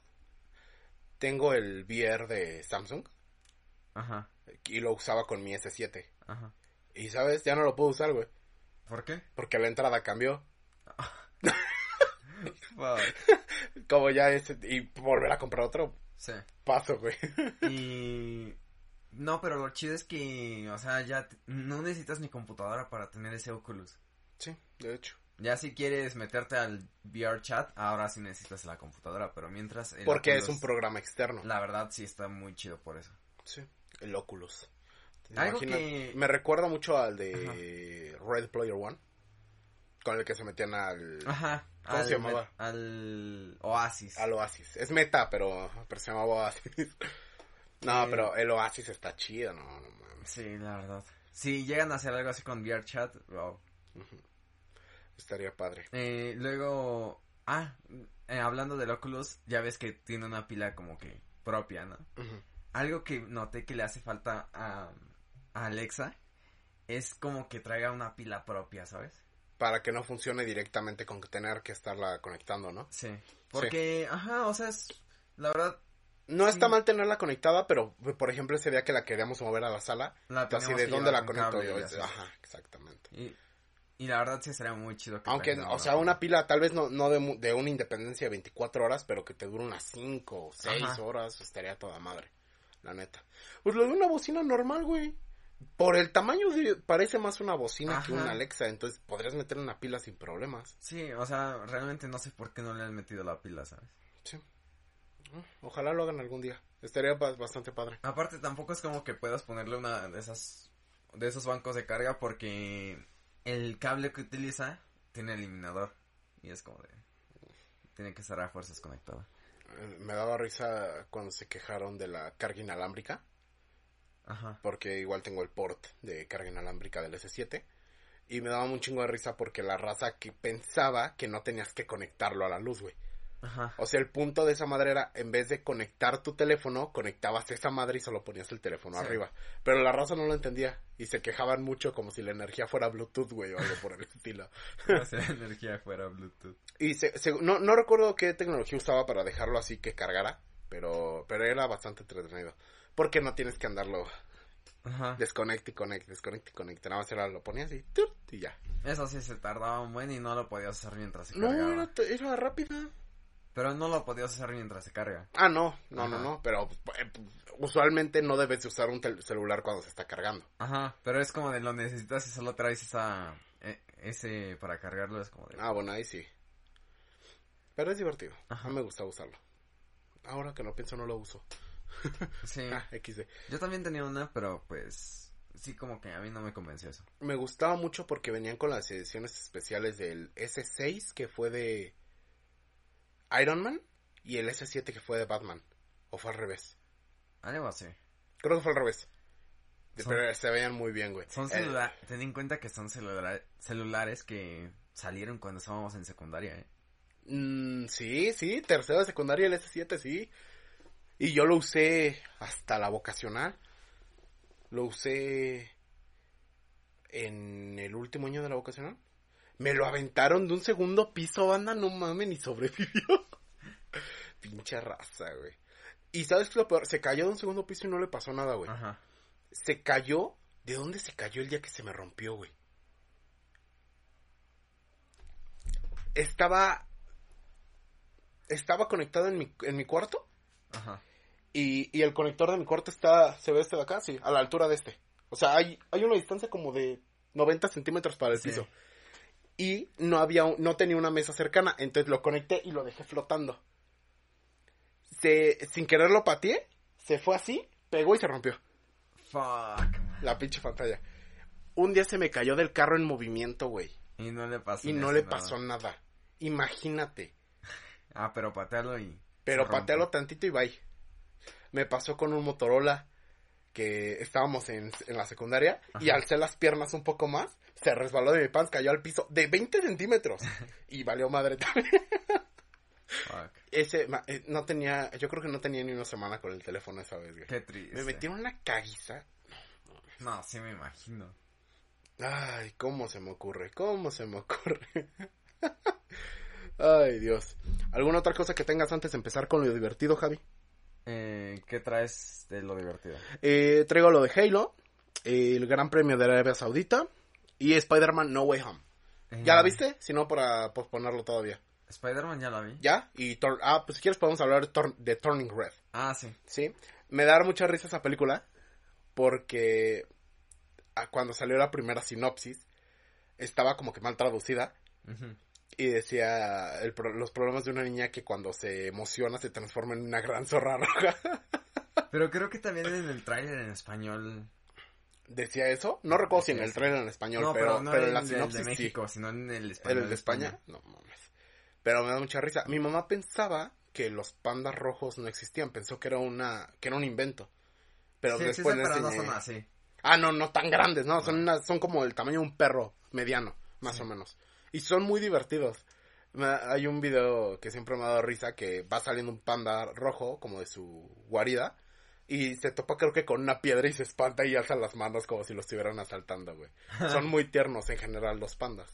Tengo el VR de Samsung Ajá, y lo usaba con mi S7. Ajá. Y sabes, ya no lo puedo usar, güey. ¿Por qué? Porque la entrada cambió. Como ya es. Y volver a comprar otro Sí. paso, güey. Y... No, pero lo chido es que, o sea, ya no necesitas ni computadora para tener ese Oculus. Sí, de hecho. Ya si quieres meterte al VR chat, ahora sí necesitas la computadora, pero mientras... el Porque es un programa externo. La verdad sí está muy chido por eso. Sí, el Oculus. ¿Te Algo que- Me recuerda mucho al de Red Player One. Con el que se metían al, Ajá. ¿Cómo al, se llamaba? Al Oasis. al Oasis. Es meta, pero, pero se llamaba Oasis. No, Eh. pero el Oasis está chido, no, no mames. Sí, la verdad. Si llegan a hacer algo así con VR chat, wow. Estaría padre. Eh, luego, ah, eh, hablando del Oculus, ya ves que tiene una pila como que propia, ¿no? Algo que noté que le hace falta a, a Alexa es como que traiga una pila propia, ¿sabes? Para que no funcione directamente con tener que estarla conectando, ¿no? Sí. Porque, ajá, o sea, es, la verdad, No está mal tenerla conectada, pero por ejemplo ese día que la queríamos mover a la sala, la así de dónde la con conecto yo. Ajá, exactamente. Y, y la verdad sí sería muy chido que Aunque, o sea, una pila tal vez no, no de, de una independencia de 24 horas, pero que te dure unas 5 o 6 Ajá. horas, estaría toda madre, la neta. Pues lo de una bocina normal, güey. Por el tamaño de- parece más una bocina que una Alexa, entonces podrías meter una pila sin problemas. Sí, o sea, realmente no sé por qué no le han metido la pila, ¿sabes? Sí. Ojalá lo hagan algún día. Estaría ba- bastante padre. Aparte tampoco es como que puedas ponerle una de esas de esos bancos de carga porque el cable que utiliza tiene eliminador y es como de tiene que estar a fuerzas conectado. Eh, Me daba risa cuando se quejaron de la carga inalámbrica. Ajá. porque igual tengo el port de carga inalámbrica del S7 y me daba un chingo de risa porque la raza que pensaba que no tenías que conectarlo a la luz, güey. Ajá. O sea, el punto de esa madre era, en vez de conectar tu teléfono, conectabas esa madre y solo ponías el teléfono Sí. arriba. Pero la raza no lo entendía y se quejaban mucho como si la energía fuera Bluetooth, güey, o algo por el estilo. Como si la energía fuera Bluetooth. Y se, se- no, no recuerdo qué tecnología usaba para dejarlo así que cargara, pero, pero era bastante entretenido. Porque no tienes que andarlo Ajá. desconecte y conecte, desconecte y conecte. Nada más era, lo ponías y, y ya. Eso sí se tardaba un buen y no lo podías hacer mientras se No, cargaba. era, era rápida. Pero no lo podías hacer mientras se carga. Ah, no, no, no, Ajá. no, pero eh, usualmente no debes de usar un celular cuando se está cargando. Ajá, pero es como de lo necesitas y solo traes esa eh, ese para cargarlo es como de Ah, bueno, ahí sí. Pero es divertido. Ajá. A mí me gusta usarlo. Ahora que no pienso, no lo uso. Sí. Ah, XD. Yo también tenía una, pero pues sí como que a mí no me convenció eso. Me gustaba mucho porque venían con las ediciones especiales del S6 que fue de Iron Man y el S7 que fue de Batman. O fue al revés. Algo así. Creo que fue al revés. Son- Pero se veían muy bien, güey. Son Eh, celulares, ten en cuenta que son celula- celulares que salieron cuando estábamos en secundaria, ¿eh? Mm, sí, sí, tercero de secundaria el S7, sí. Y yo lo usé hasta la vocacional. Lo usé en el último año de la vocacional. Me lo aventaron de un segundo piso, banda, no mames, ni sobrevivió. Pinche raza, güey. Y sabes qué es lo peor, se cayó de un segundo piso y no le pasó nada, güey. Ajá. Se cayó, ¿de dónde se cayó el día que se me rompió, güey? Estaba estaba conectado en mi, en mi cuarto Ajá. Y, y el conector de mi cuarto está, se ve este de acá, sí, a la altura de este. O sea, hay, hay una distancia como de 90 centímetros para el Sí. piso. Y no había, no tenía una mesa cercana, entonces lo conecté y lo dejé flotando. Se, sin querer lo pateé, se fue así, pegó y se rompió Fuck. la pinche pantalla. Un día se me cayó del carro en movimiento, güey. Y no le pasó. Y no le nada. pasó nada. Imagínate. Ah, pero patealo y. Pero patealo tantito y bye. Me pasó con un Motorola que estábamos en, en la secundaria y Ajá. alcé las piernas un poco más, se resbaló de mi pants, cayó al piso de 20 centímetros y valió madre también. Fuck. Ese, ma- eh, no tenía, yo creo que no tenía ni una semana con el teléfono esa vez, güey. Qué triste. Me metieron una caguiza. No, sí me imagino. Ay, ¿cómo se me ocurre? ¿Cómo se me ocurre? Ay, Dios. ¿Alguna otra cosa que tengas antes de empezar con lo divertido, Javi? Eh, ¿Qué traes de lo divertido? Eh, traigo lo de Halo, el Gran Premio de Arabia Saudita y Spider-Man No Way Home. ¿Ya la Eh, viste? Si no, para posponerlo todavía. Spider-Man ya la vi. ¿Ya? Y ah, pues si quieres podemos hablar de, Turning Red. Ah, sí. ¿Sí? Me da mucha risa esa película porque ah, cuando salió la primera sinopsis estaba como que mal traducida. Y decía el pro- los problemas de una niña que cuando se emociona se transforma en una gran zorra roja. Pero creo que también en el tráiler en español. ¿Decía eso? No recuerdo si en el eso. trailer en español, no, pero, pero, no pero en la sinopsis de sí. México, sino en el ¿En español. el de España? No mames. Pero me da mucha risa. Mi mamá pensaba que los pandas rojos no existían. Pensó que era una que era un invento. Pero sí, después sí, pero no enseñé- son así. Ah, no, no tan grandes, no. Son, una- son como el tamaño de un perro mediano, más Sí. o menos. Y son muy divertidos. Hay un video que siempre me ha dado risa que va saliendo un panda rojo como de su guarida. Y se topa creo que con una piedra y se espanta y alza las manos como si lo estuvieran asaltando, güey. Son muy tiernos en general los pandas.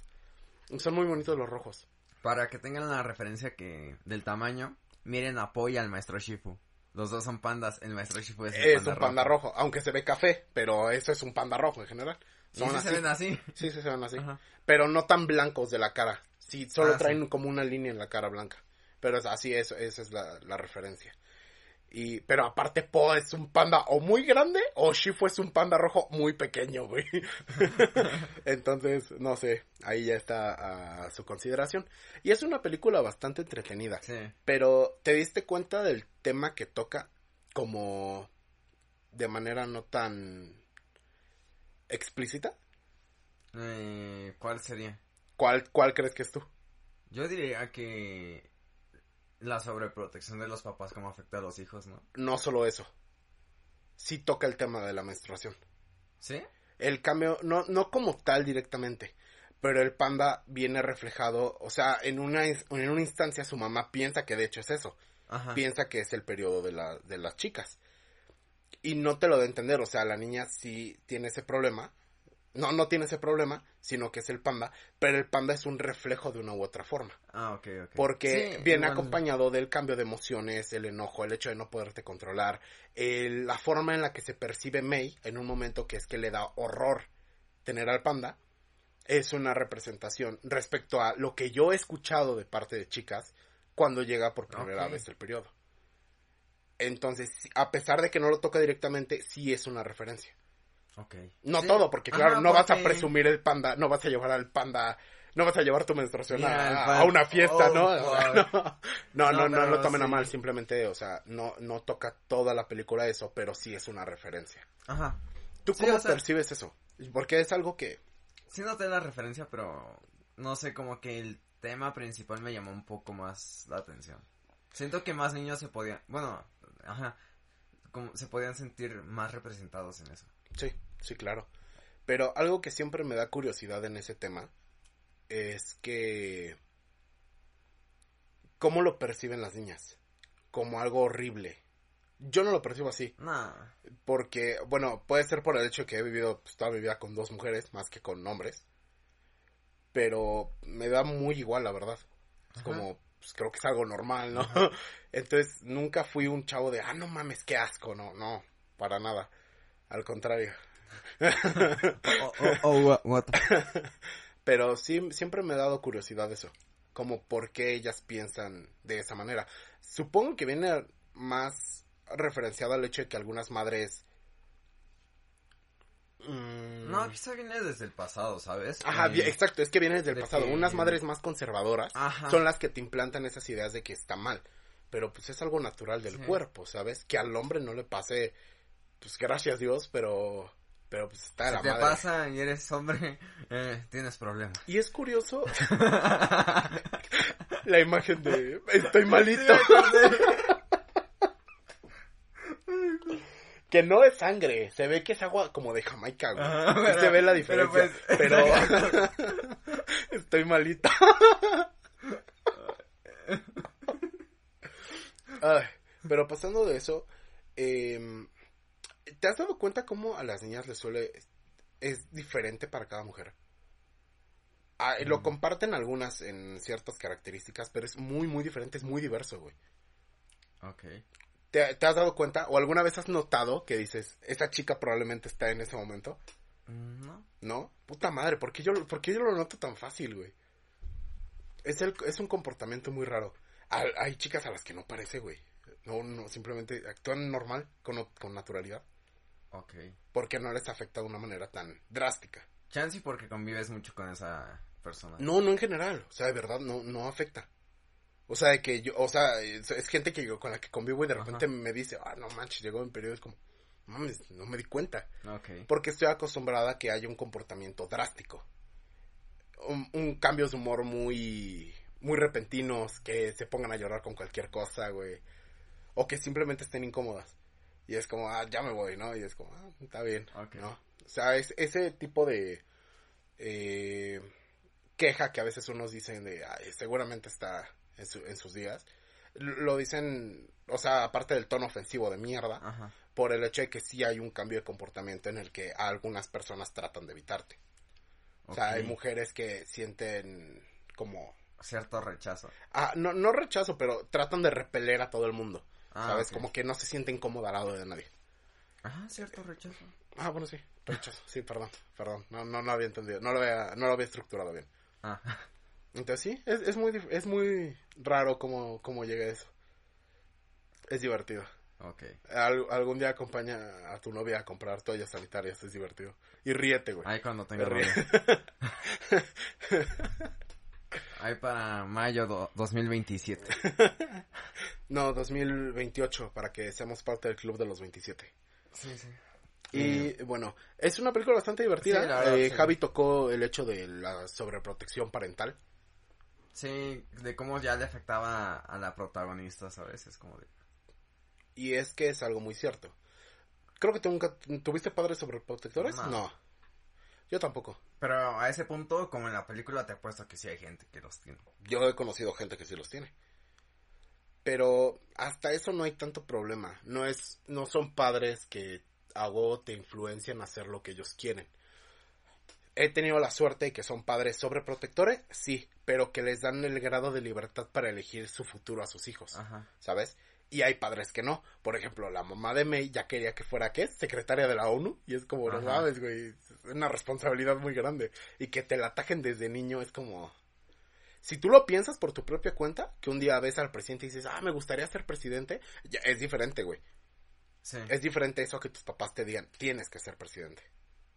Son muy bonitos los rojos. Para que tengan la referencia que del tamaño, miren a Po y al maestro Shifu. Los dos son pandas, el maestro Shifu es, el Es un panda rojo, aunque se ve café, pero eso es un panda rojo en general. ¿Y Son sí así. se ven así? Sí, sí se ven así. Ajá. Pero no tan blancos de la cara. Sí, solo Ah, traen sí. como una línea en la cara blanca. Pero es así, eso, esa es la, la referencia. Y, pero aparte Po es un panda o muy grande o Shifu es un panda rojo muy pequeño, güey. Entonces, no sé, ahí ya está a su consideración. Y es una película bastante entretenida. Sí. Pero, ¿te diste cuenta del tema que toca como de manera no tan explícita? Eh, ¿Cuál sería? ¿Cuál, cuál crees que es tú? Yo diría que la sobreprotección de los papás como afecta a los hijos, ¿no? No solo eso. Sí toca el tema de la menstruación. ¿Sí? El cambio, no, no como tal directamente, pero el panda viene reflejado, o sea, en una, en una instancia su mamá piensa que de hecho es eso. Ajá. piensa que es el periodo de, la, de las chicas. Y no te lo de entender, o sea, la niña sí tiene ese problema. No, no tiene ese problema, sino que es el panda, pero el panda es un reflejo de una u otra forma. Ah, ok, ok. Porque Sí, viene igual- acompañado del cambio de emociones, el enojo, el hecho de no poderte controlar, el- la forma en la que se percibe May en un momento que es que le da horror tener al panda, es una representación respecto a lo que yo he escuchado de parte de chicas cuando llega por primera vez el periodo. Entonces, a pesar de que no lo toca directamente, sí es una referencia. Ok. No Sí. todo, porque claro, Ajá, no vas a presumir el panda, no vas a llevar al panda, no vas a llevar tu menstruación a, una fiesta, Oh, ¿no? no? No, no, No, no, lo tomen a mal, simplemente, o sea, no, no toca toda la película eso, pero sí es una referencia. Ajá. ¿Tú Sí, cómo o sea- percibes eso? Porque es algo que, Sí noté la referencia, pero no sé, como que el tema principal me llamó un poco más la atención. Siento que más niños se podían, bueno, ajá, como se podían sentir más representados en eso. sí, sí, claro. Pero algo que siempre me da curiosidad en ese tema es que, ¿cómo lo perciben las niñas? Como algo horrible. Yo no lo percibo así. Nah, Porque, bueno, puede ser por el hecho de que he vivido pues, toda mi vida con dos mujeres más que con hombres. Pero me da muy igual, la verdad. Es como, pues, creo que es algo normal, ¿no? Entonces, nunca fui un chavo de, ah, no mames, qué asco, no, no, para nada. Al contrario. oh, oh, oh, what, Pero sí, siempre me ha dado curiosidad eso. Como por qué ellas piensan de esa manera. Supongo que viene más referenciado al hecho de que algunas madres... mm, No, quizá viene desde el pasado, ¿sabes? Ajá, Eh, exacto, es que viene desde el de pasado. que- Unas madres más conservadoras Ajá. son las que te implantan esas ideas de que está mal. Pero pues es algo natural del Sí. cuerpo, ¿sabes? Que al hombre no le pase, pues gracias Dios, pero... Pero pues está Si la te madre. pasa y eres hombre, eh, tienes problemas. Y es curioso la imagen de estoy malito. que no es sangre, se ve que es agua como de Jamaica, güey. Ajá, Sí pero- se ve la pero diferencia. pues- Pero, estoy malito. Ay, pero pasando de eso, em, ¿Te has dado cuenta cómo a las niñas les suele... es diferente para cada mujer? Ah, Lo Mm. comparten algunas en ciertas características, pero es muy, muy diferente, es muy diverso, güey. Ok. ¿Te, te has dado cuenta o alguna vez has notado que dices, esa chica probablemente está en ese momento? Mm, No. ¿No? Puta madre, ¿por qué yo, por qué yo lo noto tan fácil, güey? Es, el, es un comportamiento muy raro. Hay, hay chicas a las que no parece, güey. No, no, simplemente actúan normal, con, con naturalidad. Ok. Porque no les afecta de una manera tan drástica. Chance porque convives mucho con esa persona. No, no en general. O sea, de verdad, no, no afecta. O sea, de que yo, o sea, es, es gente que yo, con la que convivo y de repente Ajá. me dice, ah, no manches, llegó en periodo, es como, mames, no me di cuenta. Porque estoy acostumbrada a que haya un comportamiento drástico. Un, un cambios de humor muy, muy repentinos, que se pongan a llorar con cualquier cosa, güey. O que simplemente estén incómodas. Y es como, ah, ya me voy, ¿no? Y es como, ah, está bien. ¿no? O sea, es ese tipo de eh, queja que a veces unos dicen de, ay, seguramente está en, su- en sus días. Lo dicen, o sea, aparte del tono ofensivo de mierda, Ajá. por el hecho de que sí hay un cambio de comportamiento en el que algunas personas tratan de evitarte. O sea, hay mujeres que sienten como... Cierto rechazo. Ah, no, no rechazo, pero tratan de repeler a todo el mundo. Ah, ¿Sabes? Como que no se sienten cómoda al lado de nadie. Ajá, cierto rechazo. Ah, bueno, sí. Rechazo. Sí, perdón. Perdón. No, no, no había entendido. No lo había, no lo había estructurado bien. Ah. Entonces sí, es, es muy, dif- es muy raro cómo, cómo llega eso. Es divertido. Ok. Al- algún día acompaña a tu novia a comprar toallas sanitarias, es divertido. Y ríete, güey. Ahí cuando tenga novia. Ahí para mayo do- 2027. No, 2028, para que seamos parte del club de los 27. Sí, sí. Y bueno, es una película bastante divertida. Sí, la verdad, Eh, sí. Javi tocó el hecho de la sobreprotección parental. Sí, de cómo ya le afectaba a la protagonista, ¿sabes? Es como de... Y es que es algo muy cierto. Creo que tú nunca tuviste padres sobreprotectores. No. No. Yo tampoco. Pero a ese punto, como en la película, te apuesto que sí hay gente que los tiene. Yo he conocido gente que sí los tiene. Pero hasta eso no hay tanto problema. No es, no son padres que a huevo te influencian a hacer lo que ellos quieren. He tenido la suerte de que son padres sobreprotectores, sí, pero que les dan el grado de libertad para elegir su futuro a sus hijos, Ajá. ¿sabes? Y hay padres que no. Por ejemplo, la mamá de May ya quería que fuera, ¿qué? Secretaria de la ONU. Y es como, no Ajá. sabes, güey, es una responsabilidad muy grande. Y que te la atajen desde niño es como... Si tú lo piensas por tu propia cuenta, que un día ves al presidente y dices, ah, me gustaría ser presidente, ya es diferente, güey. Sí. Es diferente eso a que tus papás te digan, tienes que ser presidente.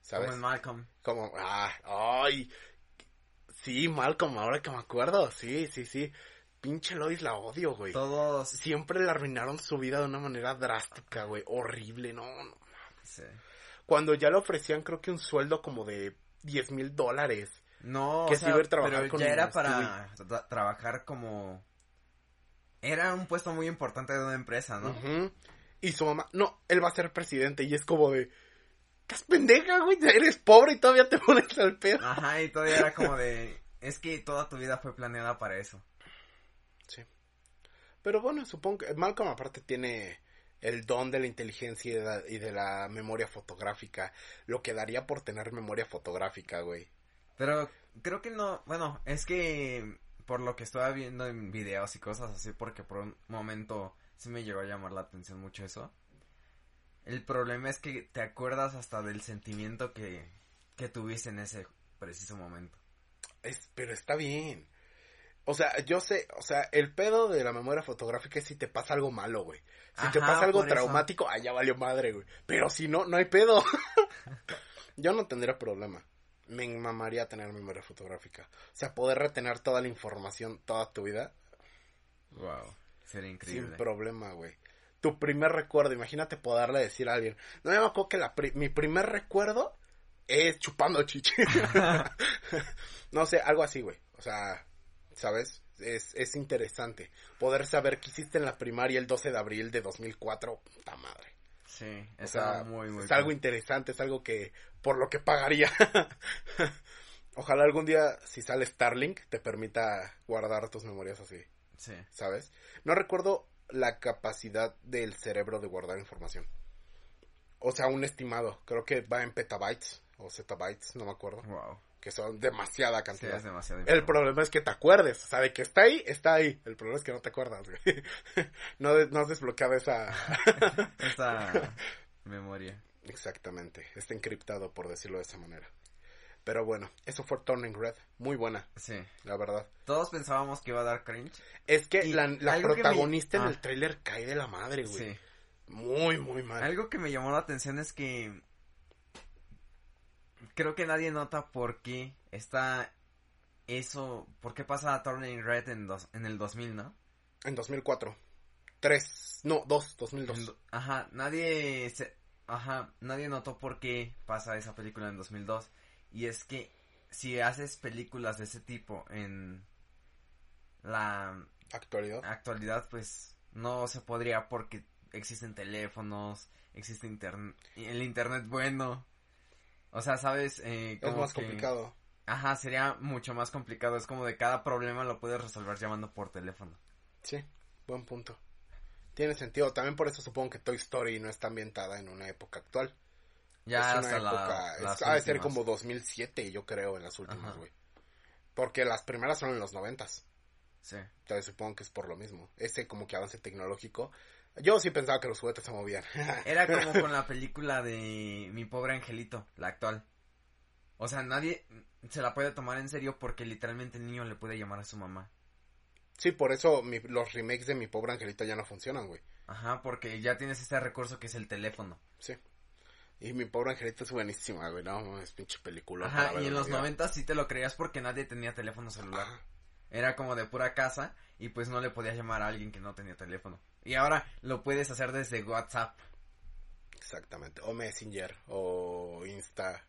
¿Sabes? Como en Malcolm. Como, ah, ay, sí, Malcolm, ahora que me acuerdo, sí, sí, sí. Pinche Lois la odio, güey. Todos... Siempre le arruinaron su vida de una manera drástica, güey, horrible, no, no. Sí. Cuando ya le ofrecían creo que un sueldo como de 10 mil dólares. No, Que o sea, iba a trabajar pero con ya era para tra- trabajar como... Era un puesto muy importante de una empresa, ¿no? Y su mamá, no, él va a ser presidente y es como de... Estás pendeja, güey, eres pobre y todavía te pones al pedo. Ajá, y todavía era como de... Es que toda tu vida fue planeada para eso. Sí. Pero bueno, supongo que Malcolm aparte tiene el don de la inteligencia y de la, y de la memoria fotográfica. Lo que daría por tener memoria fotográfica, güey. Pero creo que no... Bueno, es que... Por lo que estaba viendo en videos y cosas así, porque por un momento sí me llegó a llamar la atención mucho eso. El problema es que te acuerdas hasta del sentimiento que, que tuviste en ese preciso momento. Es, pero está bien. O sea, yo sé, o sea, el pedo de la memoria fotográfica es si te pasa algo malo, güey. Si te pasa algo traumático, ah, ya valió madre, güey. Pero si no, no hay pedo. yo no tendría problema. Me mamaría tener memoria fotográfica. O sea, poder retener toda la información toda tu vida Wow, sería sin increíble. problema, güey. Tu primer recuerdo, imagínate poderle decir a alguien. No me acuerdo que la pri- mi primer recuerdo es chupando chichi. no sé, algo así, güey. O sea, ¿sabes? Es, es interesante. Poder saber qué hiciste en la primaria el 12 de abril de 2004. Puta madre. Sí, O es sea, algo muy, muy... es algo interesante, es algo que por lo que pagaría. Ojalá algún día, si sale Starlink, te permita guardar tus memorias así, Sí. ¿sabes? No recuerdo la capacidad del cerebro de guardar información. O sea, un estimado. Creo que va en petabytes o zettabytes, no me acuerdo. Wow. Que son demasiada Sí, cantidad. es demasiado. El problema es que te acuerdes, o sea, de que está ahí, está ahí. El problema es que no te acuerdas, güey. No, de- no has desbloqueado esa... Esa memoria. Exactamente, está encriptado, por decirlo de esa manera. Pero bueno, eso fue Turning Red, muy buena, Sí. la verdad. Todos pensábamos que iba a dar cringe. Es que Y la, me- protagonista en Ah. el tráiler cae de la madre, güey. Sí. Muy, muy mal. Algo que me llamó la atención es que creo que nadie nota por qué está eso, por qué pasa Turning Red en, dos, en el 2000, ¿no? En 2004. Tres, no, dos, 2002. En ajá, nadie se, ajá, nadie notó por qué pasa esa película en 2002 y es que si haces películas de ese tipo en la Actualidad. actualidad pues no se podría porque existen teléfonos, existe internet, el internet bueno. O sea, sabes, eh, es más que- complicado. Ajá, sería mucho más complicado. Es como de cada problema lo puedes resolver llamando por teléfono. Sí, buen punto. Tiene sentido. También por eso supongo que Toy Story no está ambientada en una época actual. Ya es una época, la, es- ha de ser como 2007, yo creo, en las últimas, güey. Porque las primeras son en los noventas. Sí. Entonces supongo que es por lo mismo. Ese como que avance tecnológico. Yo sí pensaba que los juguetes se movían. Era como con la película de Mi pobre angelito, la actual. O sea, nadie se la puede tomar en serio porque literalmente el niño le puede llamar a su mamá. sí, por eso mi- los remakes de mi pobre angelito ya no funcionan, güey. Ajá, porque ya tienes ese recurso que es el teléfono. Sí. Y mi pobre angelito es buenísima, güey. No, es pinche película. Ajá, y en los 90 sí te lo creías porque nadie tenía teléfono celular. Era como de pura casa y pues no le podías llamar a alguien que no tenía teléfono. Y ahora lo puedes hacer desde WhatsApp. Exactamente. O Messenger, o Insta,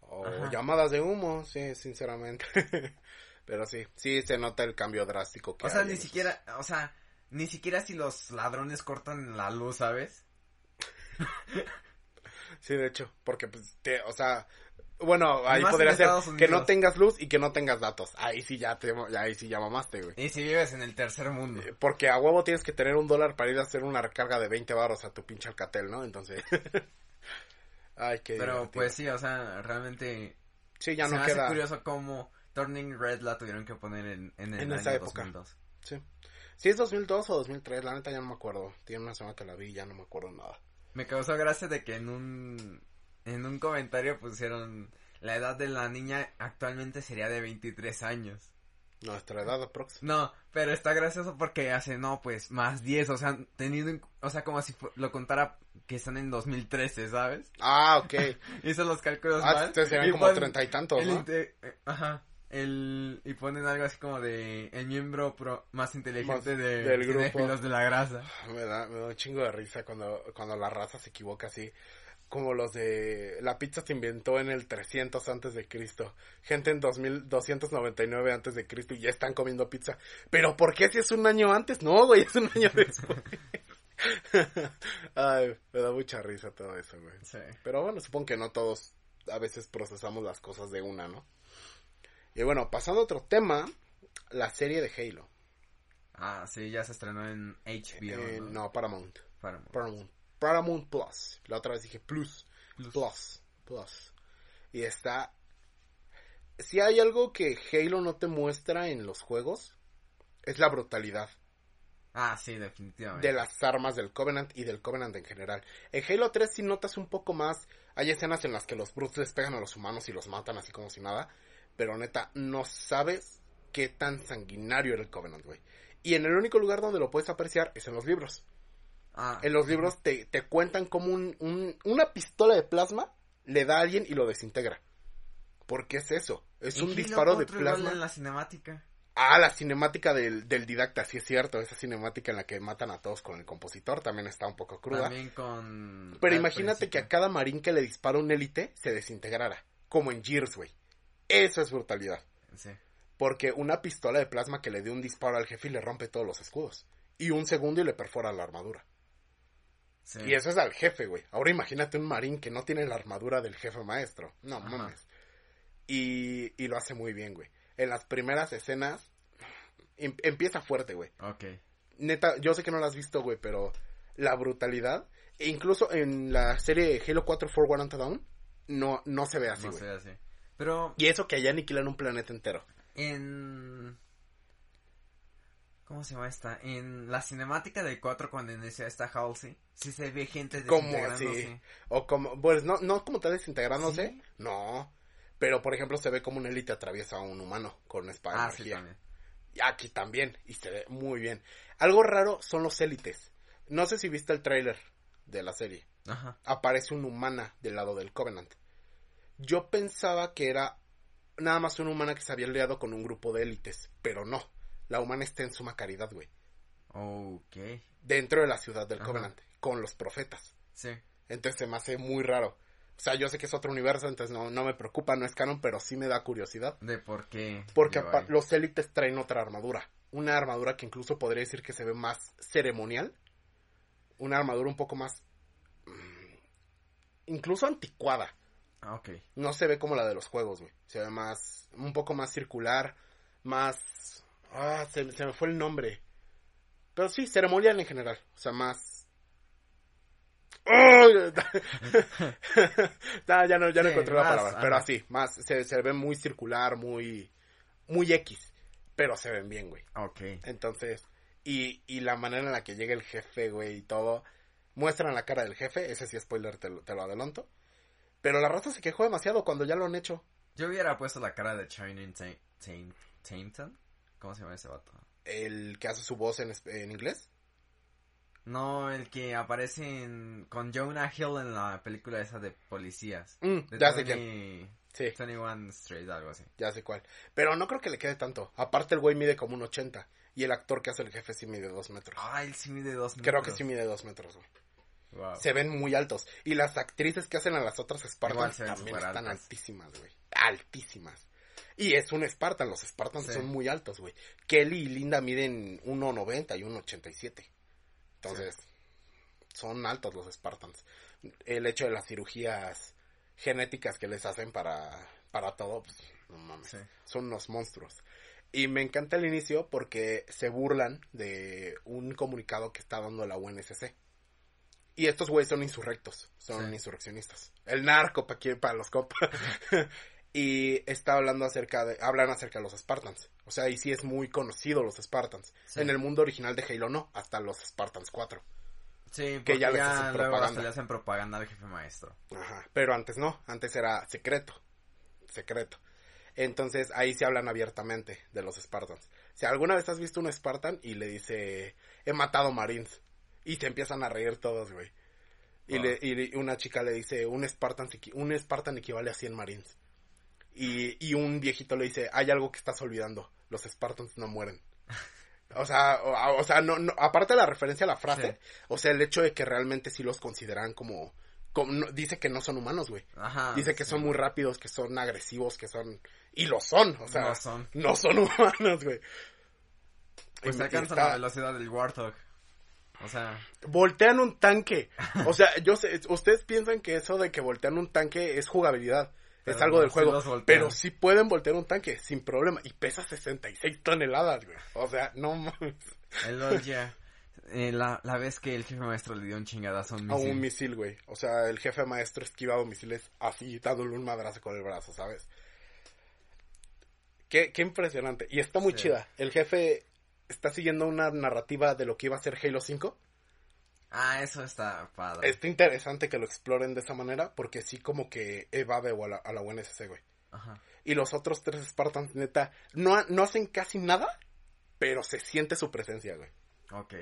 o Ajá. llamadas de humo, sí, sinceramente. Pero sí, sí se nota el cambio drástico que O sea, hay ni siquiera, o sea, ni siquiera si los ladrones cortan la luz, ¿sabes? Sí, de hecho, porque pues, te, o sea, bueno, ahí podría ser que no tengas luz y que no tengas datos. Ahí sí ya te, ahí sí ya mamaste, güey. Y si vives en el tercer mundo. Eh, Porque a huevo tienes que tener un dólar para ir a hacer una recarga de 20 baros a tu pinche Alcatel, ¿no? Entonces. Ay, qué Pero divertido. pues sí, o sea, realmente Sí, ya se no me hace queda. curioso cómo Turning Red la tuvieron que poner en, en el En año esa época. 2002. Sí. Si es 2002 o 2003, la neta ya no me acuerdo. Tiene una semana que la vi y ya no me acuerdo nada. Me causó gracia de que en un en un comentario pusieron la edad de la niña actualmente sería de 23 años. Nuestra edad aprox. No, pero está gracioso porque hace, no, pues, más 10, o sea, teniendo, en- o sea, como si lo contara que están en 2013, ¿sabes? Ah, ok. Hizo los cálculos Ah, mal. entonces serían como ponen treinta y tantos, ¿no? eh, ajá, el, y ponen algo así como de, el miembro pro- más inteligente Más de, del grupo. cinéfilos de la grasa. Me da, me da un chingo de risa cuando, cuando la raza se equivoca así. Como los de... La pizza se inventó en el 300 antes de Cristo. Gente en 2299 antes de Cristo y ya están comiendo pizza. Pero ¿por qué si es un año antes? No, güey, es un año después. Ay, me da mucha risa todo eso, güey. Sí. Pero bueno, supongo que no todos a veces procesamos las cosas de una, ¿no? Y bueno, pasando a otro tema, la serie de Halo. Ah, sí, ya se estrenó en HBO, Eh, ¿no? no, Paramount. Paramount. Paramount. Paramount Plus. La otra vez dije Plus. Plus. Plus. Plus. Y está... Si hay algo que Halo no te muestra en los juegos, es la brutalidad Ah, sí, definitivamente. de las armas del Covenant y del Covenant en general. En Halo 3 sí notas un poco más, hay escenas en las que los brutes les pegan a los humanos y los matan así como si nada, pero neta, no sabes qué tan sanguinario era el Covenant, güey. Y en el único lugar donde lo puedes apreciar es en los libros. Ah, En los libros te, te cuentan como un, un- una pistola de plasma le da a alguien y lo desintegra. ¿Por qué es eso? Es un disparo de 4 igual plasma. en la cinemática. Ah, la cinemática del, del didacta, sí es cierto. Esa cinemática en la que matan a todos con el compositor también está un poco cruda. También con... Pero imagínate que a cada marín que le dispara un élite se desintegrara. Como en Gears, güey. Eso es brutalidad. Sí. Porque una pistola de plasma que le dé un disparo al jefe y le rompe todos los escudos. Y un segundo y le perfora la armadura. sí. Y eso es al jefe, güey. Ahora imagínate un marín que no tiene la armadura del jefe maestro. No Ajá. mames. Y, y lo hace muy bien, güey. En las primeras escenas em- empieza fuerte, güey. Ok. Neta, yo sé que no lo has visto, güey, pero la brutalidad. E incluso en la serie Halo 4 Forward Down, no, no se ve así, no güey. sé así. Pero Y eso que allá aniquilan un planeta entero. en... ¿Cómo se llama esta? En la cinemática del 4 cuando inicia esta Halsey, sí se ve gente Como desintegrándose. así. O como, pues no, no como tal desintegrándose, ¿Sí? no. Pero por ejemplo se ve como un élite atraviesa a un humano con una espada Ah, sí, también. Y aquí también, y se ve muy bien. Algo raro son los élites. No sé si viste el tráiler de la serie. Ajá. Aparece una humana del lado del Covenant. Yo pensaba que era nada más una humana que se había aliado con un grupo de élites, pero no. La humana está en suma caridad, güey. Ok. Dentro de la ciudad del Ajá. Covenant, con los profetas. Sí. Entonces se me hace muy raro. O sea, yo sé que es otro universo, entonces no, no me preocupa, no es canon, pero sí me da curiosidad. De por qué. Porque los élites traen otra armadura. Una armadura que incluso podría decir que se ve más ceremonial. Una armadura un poco más... mm, incluso anticuada. Ah, ok. No se ve como la de los juegos, güey. Se ve más... Un poco más circular. Más... Ah, se, se me fue el nombre. Pero sí, ceremonial en general. O sea, más... Ya no, ya no Sí, encontré la palabra. Pero así, más... Se, se ve muy circular, muy... Muy X. Pero se ven bien, güey. Ok. Entonces... Y, y la manera en la que llega el jefe, güey, y todo... Muestran la cara del jefe. Ese sí, spoiler, te lo, te lo adelanto. Pero la raza se quejó demasiado cuando ya lo han hecho. Yo hubiera puesto la cara de Channing Tatum. ¿Cómo se llama ese vato? El que hace su voz en, en inglés. No, el que aparece en- con Jonah Hill en la película esa de policías. Mm, De ya sé 20 quién. Sí, 21 Straight, algo así. ya sé cuál. Pero no creo que le quede tanto. Aparte el güey mide como un 80. Y el actor que hace el jefe sí mide 2 metros. Ah, él sí mide dos metros. Creo que sí mide 2 metros, güey. Wow. Se ven muy altos. Y las actrices que hacen a las otras Spartans también están altas. altísimas, güey. Altísimas. Y es un Spartan, los Spartans Sí. son muy altos, güey. Kelly y Linda miden 1.90 y 1.87. Entonces, son altos los Spartans. El hecho de las cirugías genéticas que les hacen para, para todo, pues, no mames. Sí. Son unos monstruos. Y me encanta el inicio porque se burlan de un comunicado que está dando la UNSC. Y estos güeyes son insurrectos, son Sí. insurreccionistas. El narco para para los copas. y está hablando acerca de, hablan acerca de los Spartans. O sea, y sí es muy conocido los Spartans. Sí. En el mundo original de Halo no, hasta los Spartans 4. Sí, que ya ya, les hacen luego propaganda. hasta le hacen propaganda al jefe maestro. Ajá. Pero antes no, antes era secreto. Secreto. Entonces ahí se hablan abiertamente de los Spartans. Si alguna vez has visto un Spartan y le dice, he matado Marines. Y se empiezan a reír todos, güey. Y, le- y le- una chica le dice, un Spartan, un Spartan equivale a 100 Marines. Y, y un viejito le dice, hay algo que estás olvidando. Los Spartans no mueren. O sea, o, o sea, no, no- aparte de la referencia a la frase, Sí. o sea, el hecho de que realmente sí los consideran como, como no- dice que no son humanos, güey. Ajá. Dice que sí. son muy rápidos, que son agresivos, que son... Y lo son, o sea, No son. no son humanos, güey. Pues Y- y alcanzan está- la velocidad del Warthog. O sea, Voltean un tanque. O sea, yo sé, ustedes piensan que eso de que voltean un tanque es jugabilidad. es algo no, del juego. pero sí pueden voltear un tanque sin problema. Y pesa 66 toneladas, güey. O sea, no mames. el LOL ya. eh, la, la vez que el jefe maestro le dio un chingadazo a un A misil. un misil, güey. O sea, el jefe maestro esquivado misiles así, dándole un madrazo con el brazo, ¿sabes? Qué, qué impresionante. Y está muy Sí. chida. El jefe está siguiendo una narrativa de lo que iba a ser Halo 5. Ah, eso está padre. Está interesante que lo exploren de esa manera porque sí como que evade a la, a la UNSC, güey. Ajá. Y los otros tres Spartans, neta, no, no hacen casi nada, pero se siente su presencia, güey. Ok.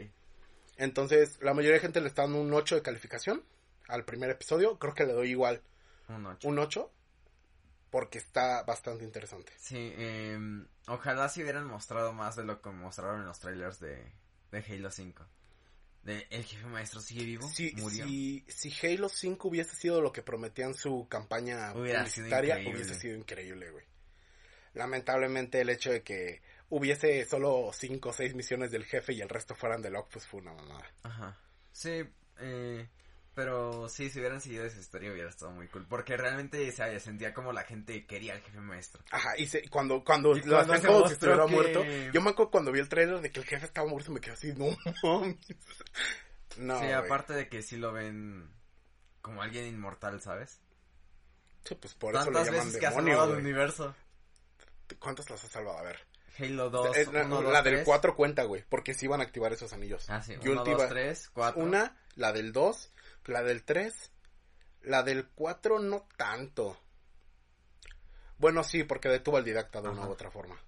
Entonces, la mayoría de gente le está dando un 8 de calificación al primer episodio. Creo que le doy igual Un 8. un 8 porque está bastante interesante. Sí, eh, ojalá si hubieran mostrado más de lo que mostraron en los trailers de, de Halo 5. De, ¿El jefe maestro sigue vivo? Si, ¿Murió? si, si Halo 5 hubiese sido lo que prometían su campaña Hubiera sido publicitaria, increíble. hubiese sido increíble, güey. Lamentablemente el hecho de que hubiese solo 5 o 6 misiones del jefe y el resto fueran de Locke, pues fue una mamada. Ajá. Sí, eh, pero sí, si hubieran seguido esa historia hubiera estado muy cool. Porque realmente se sentía como la gente quería al jefe maestro. Ajá, y se- cuando, cuando Y lo hacían como si estuviera que- muerto, yo me acuerdo cuando vi el trailer de que el jefe estaba muerto, me quedé así, no mames. No, sí, aparte de que sí lo ven como alguien inmortal, ¿sabes? Sí, pues por eso Tantas llaman veces que demonio, el güey. universo. ¿Cuántas las has salvado? A ver. Halo 2, Eh, la, 1, 2, la del 3. 4 cuenta, güey, porque sí van a activar esos anillos. Ah, sí, Y 1, última- 2, 3, 4. Una, la del 2, la del 3, la del 4 no tanto. Bueno, sí, porque detuvo al didacta de una u otra forma.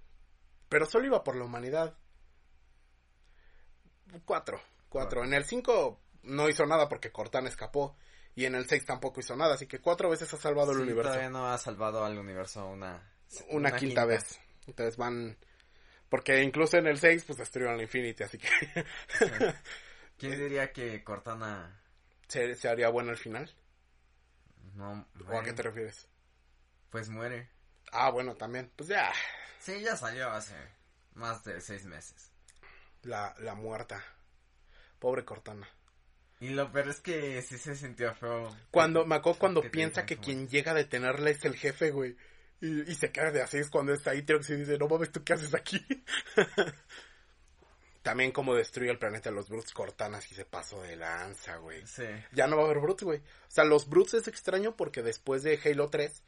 Pero solo iba por la humanidad. 4, 4. En el 5 no hizo nada porque Cortana escapó. Y en el 6 tampoco hizo nada, así que cuatro veces ha salvado el universo. todavía no ha salvado al universo una... Una, quinta, vez. Entonces van... Porque incluso en el 6 pues destruyeron el Infinity, así que ¿Quién diría que Cortana se, se haría bueno al final. no ¿O a qué te refieres? Pues muere. Ah, bueno, también. Pues ya, Sí, ya salió hace más de seis meses. la, la muerta. Pobre Cortana. Y lo peor es que sí se sintió feo. Cuando, me acuerdo cuando que piensa que quien llega a detenerla es el jefe, güey. Y, y se queda de así es cuando está ahí Trunks y dice, no mames, ¿tú qué haces aquí? También como destruye el planeta de los Brutes Cortana y se pasó de lanza, güey. Sí. Ya no va a haber Brutes, güey. O sea, los Brutes es extraño porque después de Halo 3,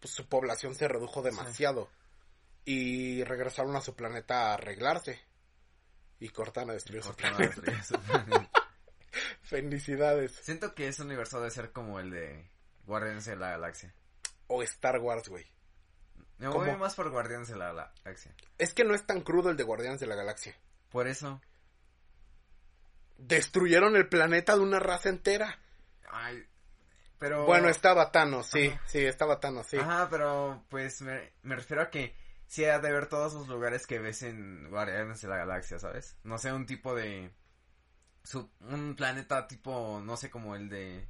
pues su población se redujo demasiado. Y regresaron a su planeta a arreglarse. Y Cortana destruyó su Cortana planeta. destruyó su planeta. Felicidades. Siento que ese universo debe ser como el de Guardianes de la Galaxia. O Star Wars, güey. Me voy más por Guardianes de la Galaxia. Es que no es tan crudo el de Guardianes de la Galaxia. Por eso. Destruyeron el planeta de una raza entera. Ay. Pero. Bueno, estaba Thanos, sí, Ajá. sí, estaba Thanos, sí. Ajá, pero pues me, me refiero a que sí ha de ver todos los lugares que ves en Guardianes de la Galaxia, ¿sabes? No sé, un tipo de... un planeta tipo, no sé, como el de...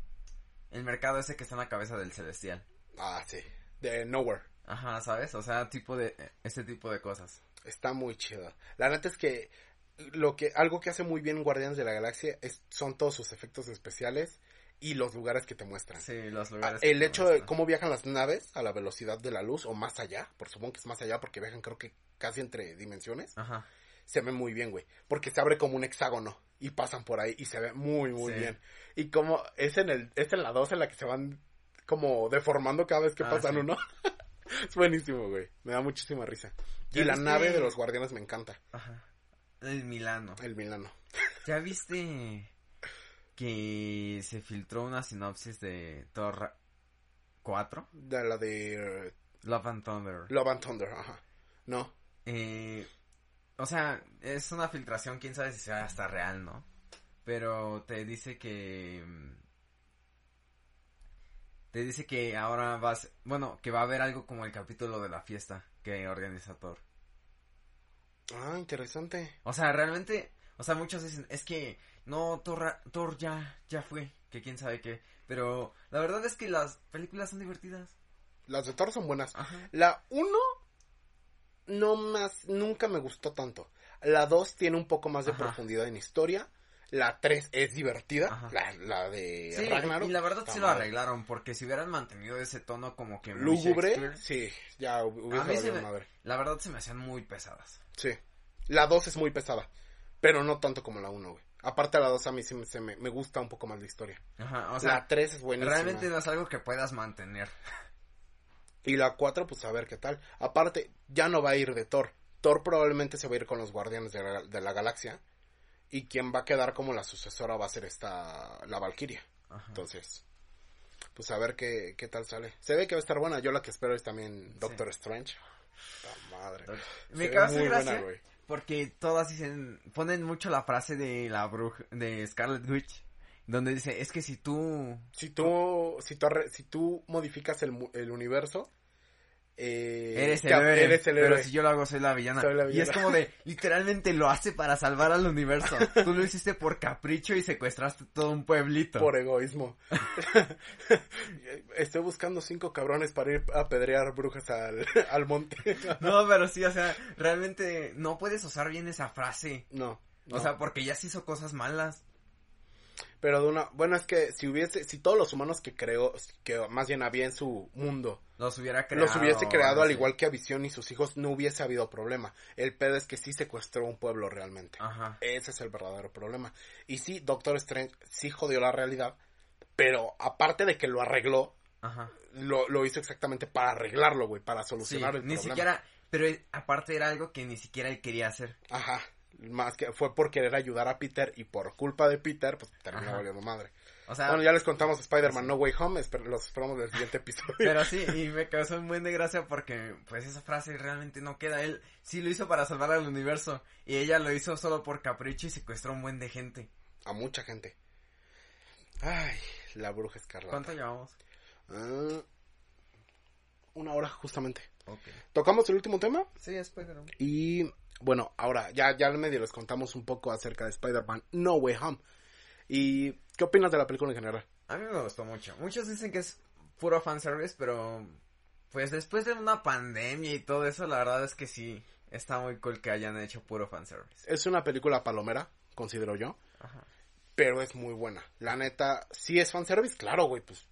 El mercado ese que está en la cabeza del celestial. Ah, sí. De Nowhere. Ajá, ¿sabes? O sea, tipo de... Este tipo de cosas. Está muy chido. La neta es que lo que algo que hace muy bien Guardianes de la Galaxia es son todos sus efectos especiales y los lugares que te muestran. Sí, los Ah, lugares. el hecho de cómo viajan las naves a la velocidad de la luz o más allá, por supongo que es más allá porque viajan creo que casi entre dimensiones, Ajá. se ve muy bien, güey, porque se abre como un hexágono y pasan por ahí y se ve muy muy Sí. bien. Y como es en el es en la 2 en la que se van como deformando cada vez que Ah, pasan sí. uno. es buenísimo, güey. Me da muchísima risa. Y ¿Ya la nave de los guardianes me encanta, Ajá. El Milano. el Milano. ¿Ya viste que se filtró una sinopsis de Thor Ra- 4? De la de eh, Love and Thunder. Love and Thunder, ajá. No, Eh, o sea, es una filtración, quién sabe si sea hasta real, ¿no? Pero te dice que... mm, Te dice que ahora vas... Bueno, que va a haber algo como el capítulo de la fiesta que organiza Thor. Ah, interesante. O sea, realmente... O sea, muchos dicen, es que... No, Thor, Thor ya, ya fue, que quién sabe qué. Pero la verdad es que las películas son divertidas. Las de Thor son buenas. Ajá. La 1 no más, nunca me gustó tanto. La 2 tiene un poco más de Ajá. profundidad en historia. La 3 es divertida. Ajá. La, la de Sí, Ragnarok. y la verdad sí lo arreglaron, porque si hubieran mantenido ese tono como que Lúgubre, sí, ya hubiese me- madre. La verdad se me hacían muy pesadas. Sí. La 2 es muy pesada. Pero no tanto como la 1, güey. Aparte la 2 a mí sí me, se me, me gusta un poco más la historia. Ajá, o sea, la 3 es buenísima. realmente no es algo que puedas mantener. Y la 4, pues a ver qué tal. Aparte, ya no va a ir de Thor. Thor probablemente se va a ir con los Guardianes de la, de la Galaxia. Y quien va a quedar como la sucesora va a ser esta, la Valkyria. Ajá. Entonces, pues a ver qué, qué tal sale. Se ve que va a estar buena. Yo la que espero es también Doctor Strange. La madre. Me causa gracia buena, güey. porque todas dicen, ponen mucho la frase de la bruja, de Scarlet Witch, donde dice, es que si tú... Si tú, si tú, si tú modificas el, el universo, eh, Eres el, héroe, eres el pero si yo lo hago soy la villana. Soy la Y es como de, literalmente lo hace para salvar al universo. Tú lo hiciste por capricho y secuestraste todo un pueblito. Por egoísmo. Estoy buscando cinco cabrones para ir a pedrear brujas al, al monte. No, pero sí, o sea, realmente no puedes usar bien esa frase. No. O sea, porque ya se hizo cosas malas. pero de una, bueno, es que si hubiese, si todos los humanos que creo, que más bien había en su mundo, los hubiera creado. los hubiese creado al igual que a Visión y sus hijos, no hubiese habido problema. El pedo es que sí secuestró un pueblo realmente. Ajá. Ese es el verdadero problema. Y sí, Doctor Strange sí jodió la realidad, pero aparte de que lo arregló, Ajá. lo, lo hizo exactamente para arreglarlo, güey, para Sí, solucionar el ni problema. siquiera, pero eh, aparte era algo que ni siquiera él quería hacer. Ajá. Más que fue por querer ayudar a Peter y por culpa de Peter, pues terminó valiendo madre. O sea, bueno, ya les contamos Spider-Man. No Way Home, esper- los esperamos del siguiente episodio. pero sí, y me causó un buen de gracia porque, pues, esa frase realmente no queda. Él sí lo hizo para salvar al universo, y ella lo hizo solo por capricho y secuestró a un buen de gente. A mucha gente. Ay, la bruja escarlata. ¿Cuánto llevamos? Ah, una hora justamente. Ok. Tocamos el último tema Sí, Spider-Man. y bueno, ahora ya, ya medio les contamos un poco acerca de Spider-Man No Way Home. ¿Y qué opinas de la película en general? A mí me gustó mucho. Muchos dicen que es puro fanservice, pero pues después de una pandemia y todo eso, la verdad es que sí, está muy cool que hayan hecho puro fanservice. Es una película palomera, considero yo, Ajá. pero es muy buena. La neta, sí es fanservice, claro, güey, pues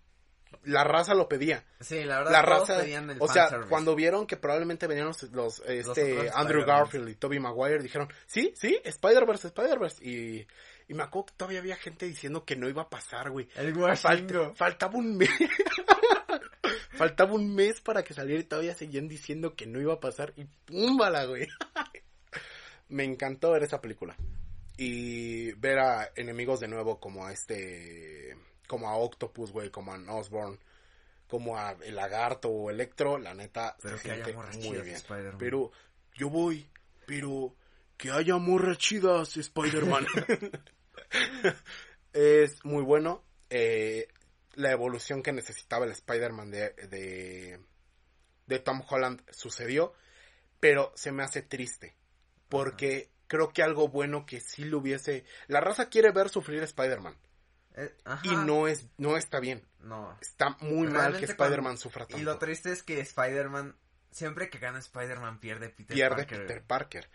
la raza lo pedía. Sí, la verdad, La todos raza, pedían el o sea, cuando vieron que probablemente venían los, los, este, otros Andrew. Garfield y Tobey Maguire, dijeron, sí, sí, Spider-Verse, Spider-Verse, y, y me acuerdo que todavía había gente diciendo que no iba a pasar, güey. El Washingo. faltaba un mes. faltaba un mes para que saliera y todavía seguían diciendo que no iba a pasar. Y púmbala, güey. Me encantó ver esa película. Y ver a enemigos de nuevo como a este. Como a Octopus, güey, como a Osborn, como a el lagarto o Electro, la neta, Pero se que siente muy bien. Pero yo voy, pero que haya morras chidas, Spider-Man. es muy bueno. eh, la evolución que necesitaba el Spider-Man de, de, de Tom Holland sucedió, pero se me hace triste. Porque creo que algo bueno que sí lo hubiese... La raza quiere ver sufrir a Spider-Man. Eh, ajá. Y no, es, no está bien. No. Está muy mal que Spider-Man sufra tanto. Y lo triste es que Spider-Man, siempre que gana Spider-Man, pierde Peter pierde Parker. Peter Parker.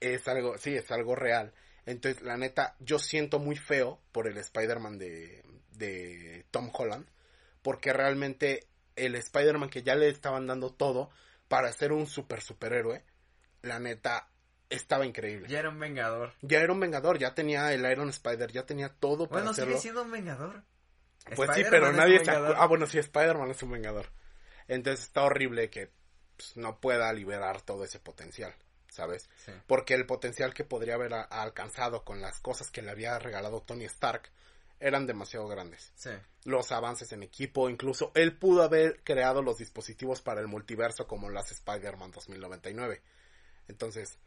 Es algo, sí, es algo real. Entonces, la neta, yo siento muy feo por el Spider-Man de, de Tom Holland, porque realmente el Spider-Man que ya le estaban dando todo para ser un super superhéroe, la neta, estaba increíble. Ya era un vengador. Ya era un vengador, ya tenía el Iron Spider, ya tenía todo para Bueno, hacerlo. sigue siendo un vengador. Pues sí, pero nadie se. Ah, bueno, sí, Spider-Man es un vengador. Entonces está horrible que pues, no pueda liberar todo ese potencial, ¿sabes? Sí. Porque el potencial que podría haber a- alcanzado con las cosas que le había regalado Tony Stark eran demasiado grandes. Sí. Los avances en equipo, incluso él pudo haber creado los dispositivos para el multiverso como las Spider-Man 2099. Entonces,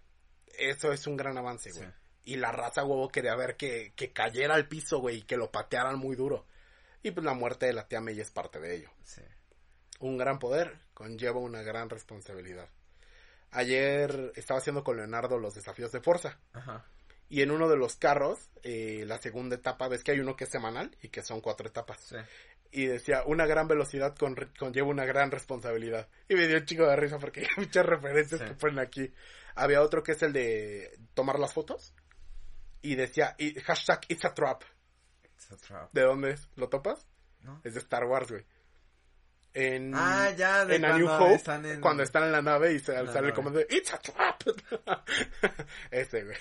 eso es un gran avance, güey. Sí. Y la raza huevo quería ver que, que cayera al piso, güey, y que lo patearan muy duro. Y pues la muerte de la tía May es parte de ello. Sí. Un gran poder conlleva una gran responsabilidad. Ayer estaba haciendo con Leonardo los desafíos de fuerza. Ajá. Y en uno de los carros, eh, la segunda etapa, ves que hay uno que es semanal y que son cuatro etapas. Sí. Y decía, una gran velocidad con, conlleva una gran responsabilidad. Y me dio un chico de risa porque hay muchas referencias Sí. que ponen aquí. Había otro que es el de tomar las fotos. Y decía, y hashtag it's a trap. It's a trap. ¿De dónde es? ¿Lo topas? ¿No? Es de Star Wars, güey. En, Ah, ya, de en A New cuando Hope, están en- cuando están en la nave y se, sale el comando de It's a trap. Ese, güey.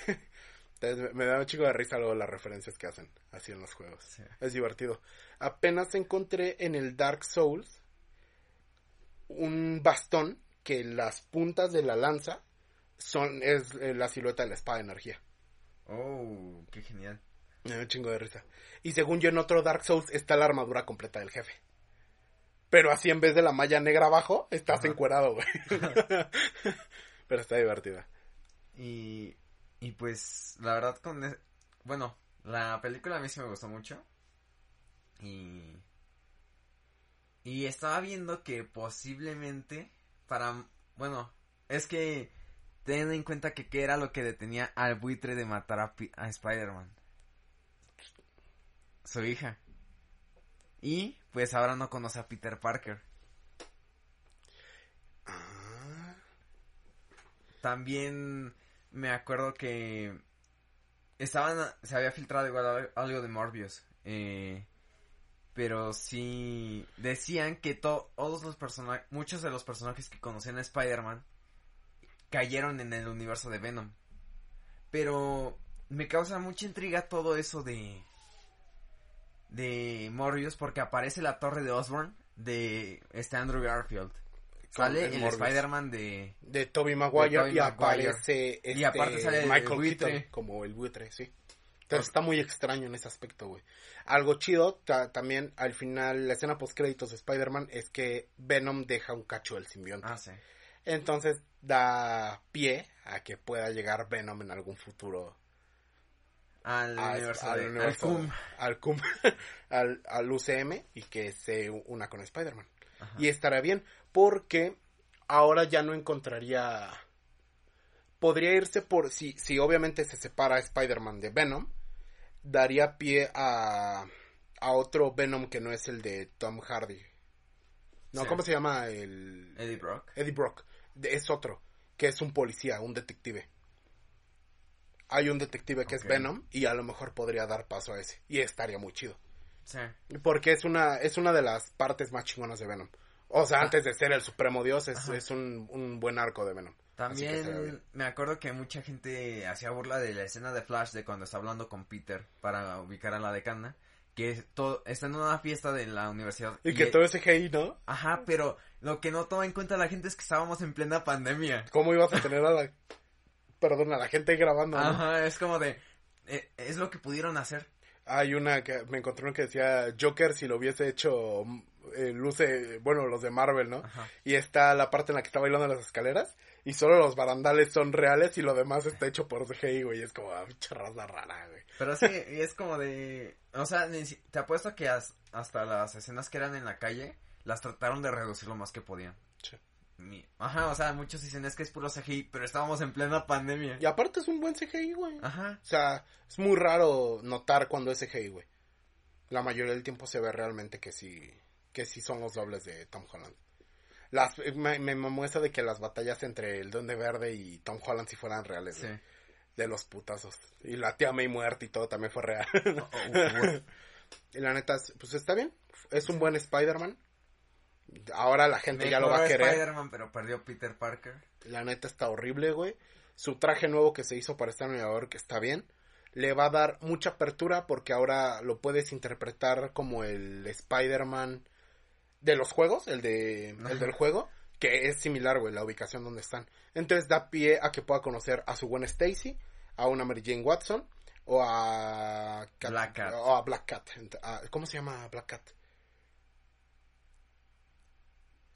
Entonces me, me da un chico de risa luego las referencias que hacen así en los juegos. Sí. Es divertido. Apenas encontré en el Dark Souls un bastón que las puntas de la lanza son es eh, la silueta de la espada de energía. Oh, qué genial. Me da un chingo de risa. Y según yo en otro Dark Souls está la armadura completa del jefe. Pero así en vez de la malla negra abajo, estás Ajá. encuerado, güey. Pero está divertida. Y, y pues, la verdad, con. e- Bueno, la película a mí sí me gustó mucho. Y. Y estaba viendo que posiblemente. Para. Bueno, es que. Ten en cuenta que qué era lo que detenía al buitre de matar a, Pi- a Spider-Man. Su hija. Y pues ahora no conoce a Peter Parker. Ah, También me acuerdo que estaban, se había filtrado igual al- algo de Morbius. eh, Pero sí decían que todos los personajes, muchos de los personajes que conocían a Spider-Man cayeron en el universo de Venom. Pero me causa mucha intriga todo eso de de Morbius porque aparece la torre de Osborn de este Andrew Garfield. Sale el, Spider-Man de de Tobey Maguire y aparece este y aparte sale Michael Keaton como el buitre, sí. Entonces está muy extraño en ese aspecto, güey. Algo chido también al final la escena post créditos de Spider-Man es que Venom deja un cacho del simbionte. Ah, sí. Entonces da pie a que pueda llegar Venom en algún futuro al, universo al, al, CUM. al, UCM y que se una con Spider-Man. Y estará bien porque ahora ya no encontraría podría irse por si si obviamente se separa Spider-Man de Venom daría pie a a otro Venom que no es el de Tom Hardy. No, ¿cómo se llama el Eddie Brock? Eddie Brock es otro, que es un policía, un detective. Hay un detective que es Venom y a lo mejor podría dar paso a ese y estaría muy chido. Sí. Porque es una es una de las partes más chingonas de Venom. O sea, antes de ser el supremo dios es, es un, un, buen arco de Venom. También me acuerdo que mucha gente hacía burla de la escena de Flash de cuando está hablando con Peter para ubicar a la decana que todo está en una fiesta de la universidad. Y, que todo es CGI, ¿no? Ajá, pero lo que no toma en cuenta la gente es que estábamos en plena pandemia. ¿Cómo ibas a tener a la perdón, a la gente grabando? Ajá, es como de eh, es lo que pudieron hacer. Hay una que me encontré una que decía Joker si lo hubiese hecho eh, luce, bueno, los de Marvel, ¿no? Ajá. Y está la parte en la que está bailando en las escaleras y solo los barandales son reales y lo demás está hecho por CGI, güey. Es como, ah, raza rara, güey. Pero sí, y es como de... O sea, te apuesto que hasta las escenas que eran en la calle las trataron de reducir lo más que podían. Sí. Ajá, o sea, muchos dicen es que es puro CGI, pero estábamos en plena pandemia. Y aparte es un buen CGI, güey. Ajá. O sea, es muy raro notar cuando es CGI, güey. La mayoría del tiempo se ve realmente que sí, que sí son los dobles de Tom Holland. Las, me, me muestra de que las batallas entre el Duende Verde y Tom Holland si fueran reales. Sí. De los putazos. Y la tía May muerta y todo también fue real. Oh, oh, y la neta, pues está bien. Es un buen Spider-Man. Ahora la gente ya lo va a querer. Spider-Man, pero perdió Peter Parker. La neta está horrible, güey. Su traje nuevo que se hizo para estar en Nueva York está bien. Le va a dar mucha apertura porque ahora lo puedes interpretar como el Spider-Man de los juegos, el de el del juego, que es similar, güey, la ubicación donde están. Entonces da pie a que pueda conocer a su buena Stacy, a una Mary Jane Watson o a Black Cat. O a Black Cat. ¿Cómo se llama Black Cat?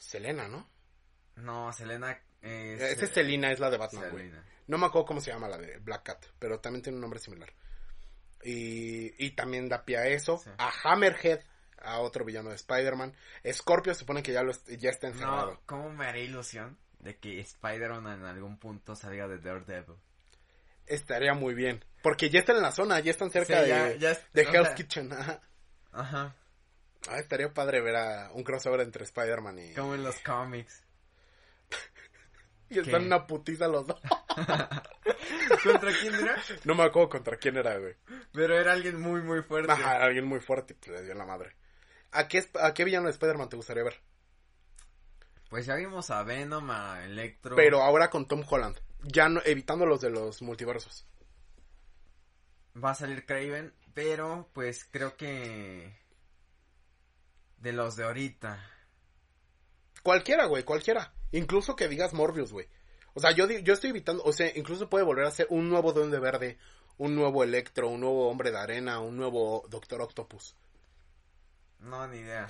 Selena, ¿no? No, Selena es... Esa es Selena, es la de Batman, güey. No me acuerdo cómo se llama la de Black Cat, pero también tiene un nombre similar. Y, y también da pie a eso. A Hammerhead, a otro villano de Spider-Man. Scorpio se supone que ya, lo, ya está encerrado. No, ¿cómo me haría ilusión de que Spider-Man en algún punto salga de Daredevil? Estaría muy bien. Porque ya están en la zona, ya están cerca de, de Hell's Kitchen. Ajá. Ajá. Ah, estaría padre ver a un crossover entre Spider-Man y... Como en los cómics. y están una putiza los dos. ¿Contra quién era? No me acuerdo contra quién era, güey. Pero era alguien muy, muy fuerte. Ajá, alguien muy fuerte y le dio la madre. ¿A qué, ¿A qué villano de Spider-Man te gustaría ver? Pues ya vimos a Venom, a Electro. Pero ahora con Tom Holland. Ya no, evitando los de los multiversos. Va a salir Craven, pero pues creo que. De los de ahorita. Cualquiera, güey, cualquiera. Incluso que digas Morbius, güey. O sea, yo, yo estoy evitando, o sea, incluso puede volver a ser un nuevo Duende Verde, un nuevo Electro, un nuevo Hombre de Arena, un nuevo Doctor Octopus. No, ni idea.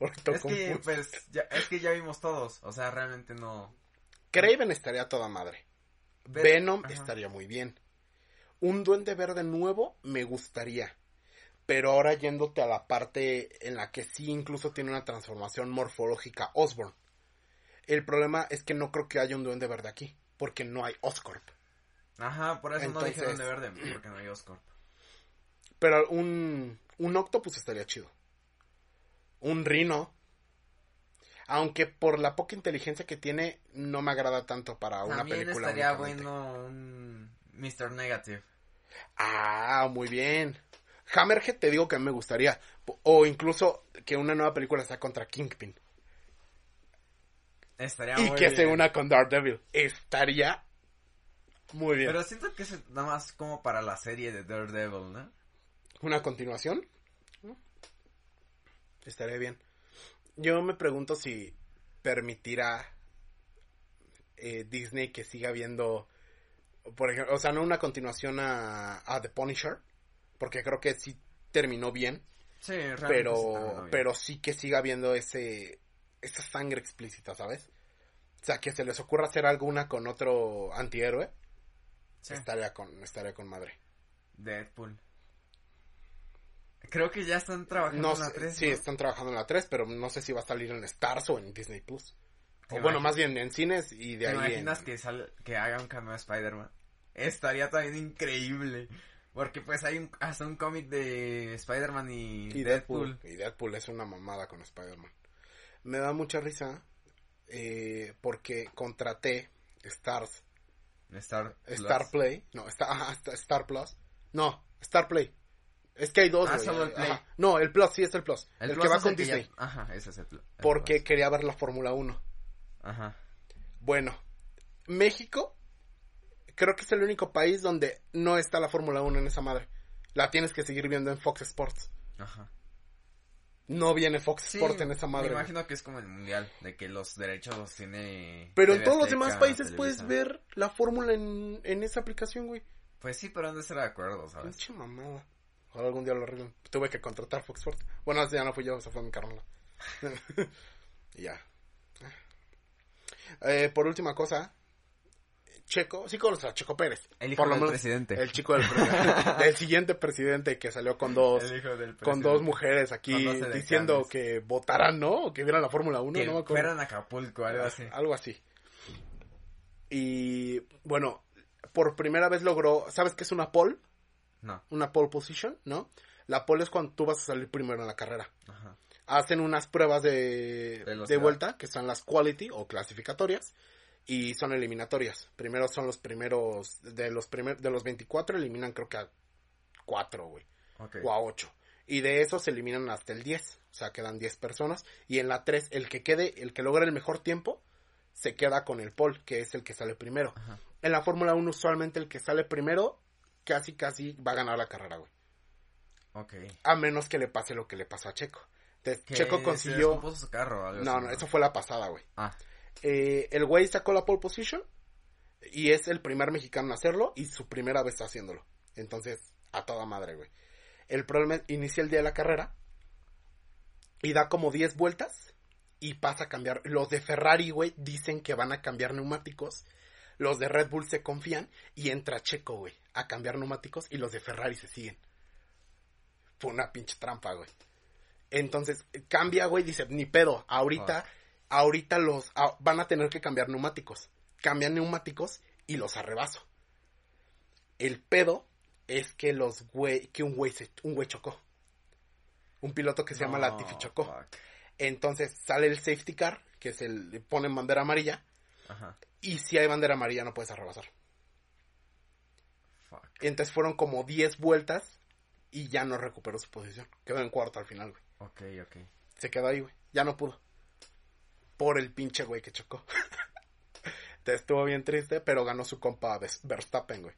es que, pues, ya, es que ya vimos todos. O sea, realmente no. Craven estaría toda madre. Venom estaría muy bien. Un duende verde nuevo me gustaría. Pero ahora yéndote a la parte en la que sí incluso tiene una transformación morfológica Osborn. El problema es que no creo que haya un duende verde aquí. Porque no hay Oscorp. Ajá, por eso no dije duende verde. Porque no hay Oscorp. Pero un, un Octopus estaría chido un Rino. Aunque por la poca inteligencia que tiene, no me agrada tanto para una También película. estaría bueno un Mr. Negative. Ah, muy bien. Hammerhead te digo que me gustaría. O incluso que una nueva película sea contra Kingpin. Estaría Y muy que se bien. una con Daredevil. Estaría muy bien. Pero siento que es nada más como para la serie de Daredevil, ¿no? ¿Una continuación? ¿No? Estaría bien. Yo me pregunto si permitirá eh, Disney que siga viendo, por ejemplo, o sea, no una continuación a, a The Punisher, porque creo que sí terminó bien, Sí, pero, bien. pero sí que siga viendo ese, esa sangre explícita, ¿sabes? O sea, que se les ocurra hacer alguna con otro antihéroe, Sí, estaría con, estaría con madre. Deadpool. Creo que ya están trabajando No en la sé, 3, sí, ¿no? están trabajando en la 3, pero no sé si va a salir en Stars o en Disney Plus. ¿Te O bueno, más bien en cines y de ¿Te ahí. imaginas en- que, sal- que haga un cameo a Spider-Man? Estaría también increíble. Porque pues hay un, hasta un cómic de Spider-Man y, Y Deadpool. Deadpool. Y Deadpool es una mamada con Spider-Man. Me da mucha risa eh, porque contraté Stars, Star, Plus. Star Play. No, Star, ajá, Star- Plus. No, Star Play. Es que hay dos. Ah, solo el Play. Ajá. No, el Plus, sí es el Plus. El, Plus que va con ya- Disney. Ajá, ese es el, Pl- el Porque Plus. quería ver la Fórmula 1. Ajá. Bueno, México creo que es el único país donde no está la Fórmula 1 en esa madre. La tienes que seguir viendo en Fox Sports. Ajá. No viene Fox Sí, Sports en esa madre. Me güey. imagino que es como el mundial, de que los derechos los tiene. Pero en todos los demás países Televisa. puedes ver la fórmula en, en esa aplicación, güey. Pues sí, pero han de estar de acuerdo, ¿sabes? Pinche mamada. Ojalá algún día lo arreglen. Tuve que contratar Fox Sports. Bueno, ese ya no fui yo, se fue mi carnal. Ya. Eh, por última cosa, Checo, sí conoces a Checo Pérez. El hijo por lo del menos presidente. El chico del, pre- del siguiente presidente que salió con dos, con presidente. dos mujeres aquí diciendo que votaran, ¿no? O que vieran la Fórmula 1, Que no fueran a Acapulco, algo así. Algo así. Y bueno, por primera vez logró, ¿sabes qué es una pole? No. Una pole position, ¿no? La pole es cuando tú vas a salir primero en la carrera. Ajá. Hacen unas pruebas de, de Velocidad. vuelta, que son las quality o clasificatorias, y son eliminatorias. Primero son los primeros, de los primer, de los 24 eliminan creo que a 4, güey, Ok. o a 8. Y de esos se eliminan hasta el 10, o sea, quedan 10 personas. Y en la 3, el que quede, el que logra el mejor tiempo, se queda con el pole, que es el que sale primero. Ajá. En la Fórmula 1 usualmente el que sale primero, casi casi va a ganar la carrera, güey. Ok. A menos que le pase lo que le pasó a Checo. Entonces, Checo consiguió... su carro No, no, eso fue la pasada, güey. Ah, Eh, el güey sacó la pole position y es el primer mexicano en hacerlo y su primera vez haciéndolo. Entonces, a toda madre, güey. El problema es, inicia el día de la carrera y da como 10 vueltas y pasa a cambiar. Los de Ferrari, güey, dicen que van a cambiar neumáticos. Los de Red Bull se confían y entra Checo, güey, a cambiar neumáticos y los de Ferrari se siguen. Fue una pinche trampa, güey. Entonces, cambia, güey, dice, ni pedo, ahorita, ahorita los, ah, van a tener que cambiar neumáticos. Cambian neumáticos y los arrebaso. El pedo es que los güey, que un güey, se, un güey chocó. Un piloto que se llama Latifi chocó. fuck. Entonces sale el safety car, que es el, le ponen bandera amarilla, Ajá. y si hay bandera amarilla no puedes arrebasar. Fuck. Entonces fueron como 10 vueltas y ya no recuperó su posición. Quedó en cuarto al final, güey. Ok, ok. Se quedó ahí, güey. Ya no pudo. Por el pinche güey que chocó. Te estuvo bien triste, pero ganó su compa Vers- Verstappen, güey.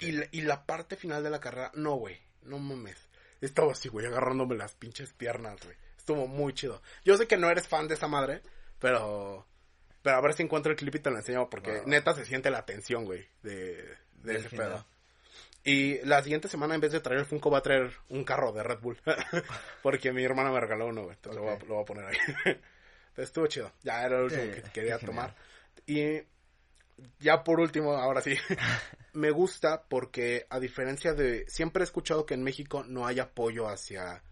Y, la- y la parte final de la carrera, no, güey. No mames. Estaba así, güey, agarrándome las pinches piernas, güey. Estuvo muy chido. Yo sé que no eres fan de esa madre, pero... Pero a ver si encuentro el clip y te lo enseño, porque Wow. neta se siente la tensión, güey, de, ese final. pedo. Y la siguiente semana, en vez de traer el Funko, va a traer un carro de Red Bull. porque mi hermana me regaló uno, güey. Entonces lo, voy a, lo voy a poner ahí. Entonces estuvo chido. Ya era lo último que quería tomar. Y ya por último, ahora sí. me gusta porque, a diferencia de. Siempre he escuchado que en México no hay apoyo hacia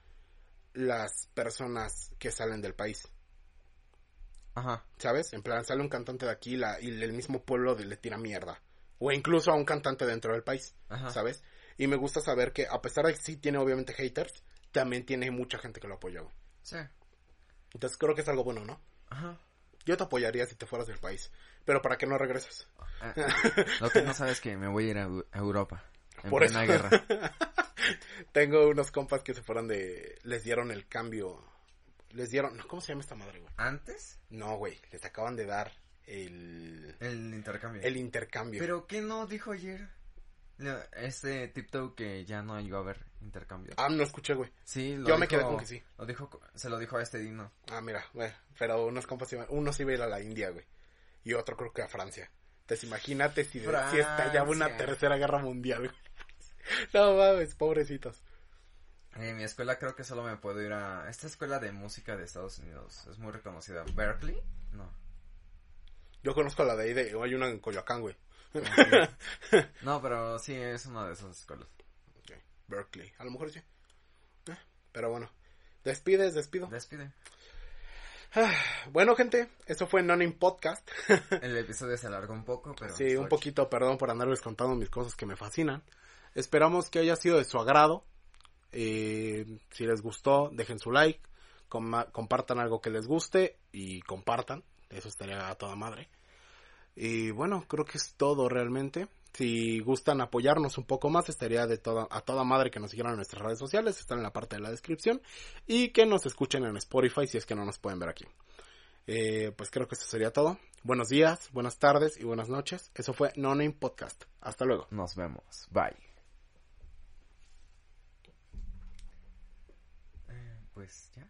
las personas que salen del país. Ajá. ¿Sabes? En plan, sale un cantante de aquí la, y el mismo pueblo de- le tira mierda. O incluso a un cantante dentro del país. Ajá. ¿Sabes? Y me gusta saber que, a pesar de que sí tiene obviamente haters, también tiene mucha gente que lo apoya. Sí. Entonces creo que es algo bueno, ¿no? Ajá. Yo te apoyaría si te fueras del país. Pero para que no regreses. Ah, Lo que no sabes es que me voy a ir a, Eu- a Europa. En Por plena eso. guerra. Tengo unos compas que se fueron de... Les dieron el cambio. Les dieron... ¿Cómo se llama esta madre, güey? ¿Antes? No, güey. Les acaban de dar el... El intercambio. El intercambio. ¿Pero qué no dijo ayer? No, Este TikTok que ya no iba a haber intercambio. Ah, no escuché, güey. Sí, lo Yo me quedé con que sí. Lo dijo, se lo dijo a este Dino. Ah, mira, güey. Pero unos compas iban... Uno se iba a ir a la India, güey. Y otro creo que a Francia. Entonces imagínate si, si estallaba una tercera guerra mundial, güey. No mames, pobrecitos. En mi escuela creo que solo me puedo ir a... Esta escuela de música de Estados Unidos es muy reconocida. ¿Berkeley? No. Yo conozco la de ahí, de, hay una en Coyoacán, güey. No, pero sí, es una de esas escuelas. Berkeley, a lo mejor sí. Eh, pero bueno, despides, despido. Despide. Bueno, gente, eso fue Nonin Podcast. El episodio se alargó un poco, pero... sí, un poquito, perdón por andarles contando mis cosas que me fascinan. Esperamos que haya sido de su agrado. Eh, si les gustó, dejen su like, compartan algo que les guste y compartan. Eso estaría a toda madre. Y bueno, creo que es todo realmente. Si gustan apoyarnos un poco más, estaría de toda, a toda madre que nos siguieran en nuestras redes sociales, están en la parte de la descripción. Y que nos escuchen en Spotify si es que no nos pueden ver aquí. Eh, pues creo que eso sería todo. Buenos días, buenas tardes y buenas noches. Eso fue No Name Podcast. Hasta luego. Nos vemos. Bye. Eh, pues ya.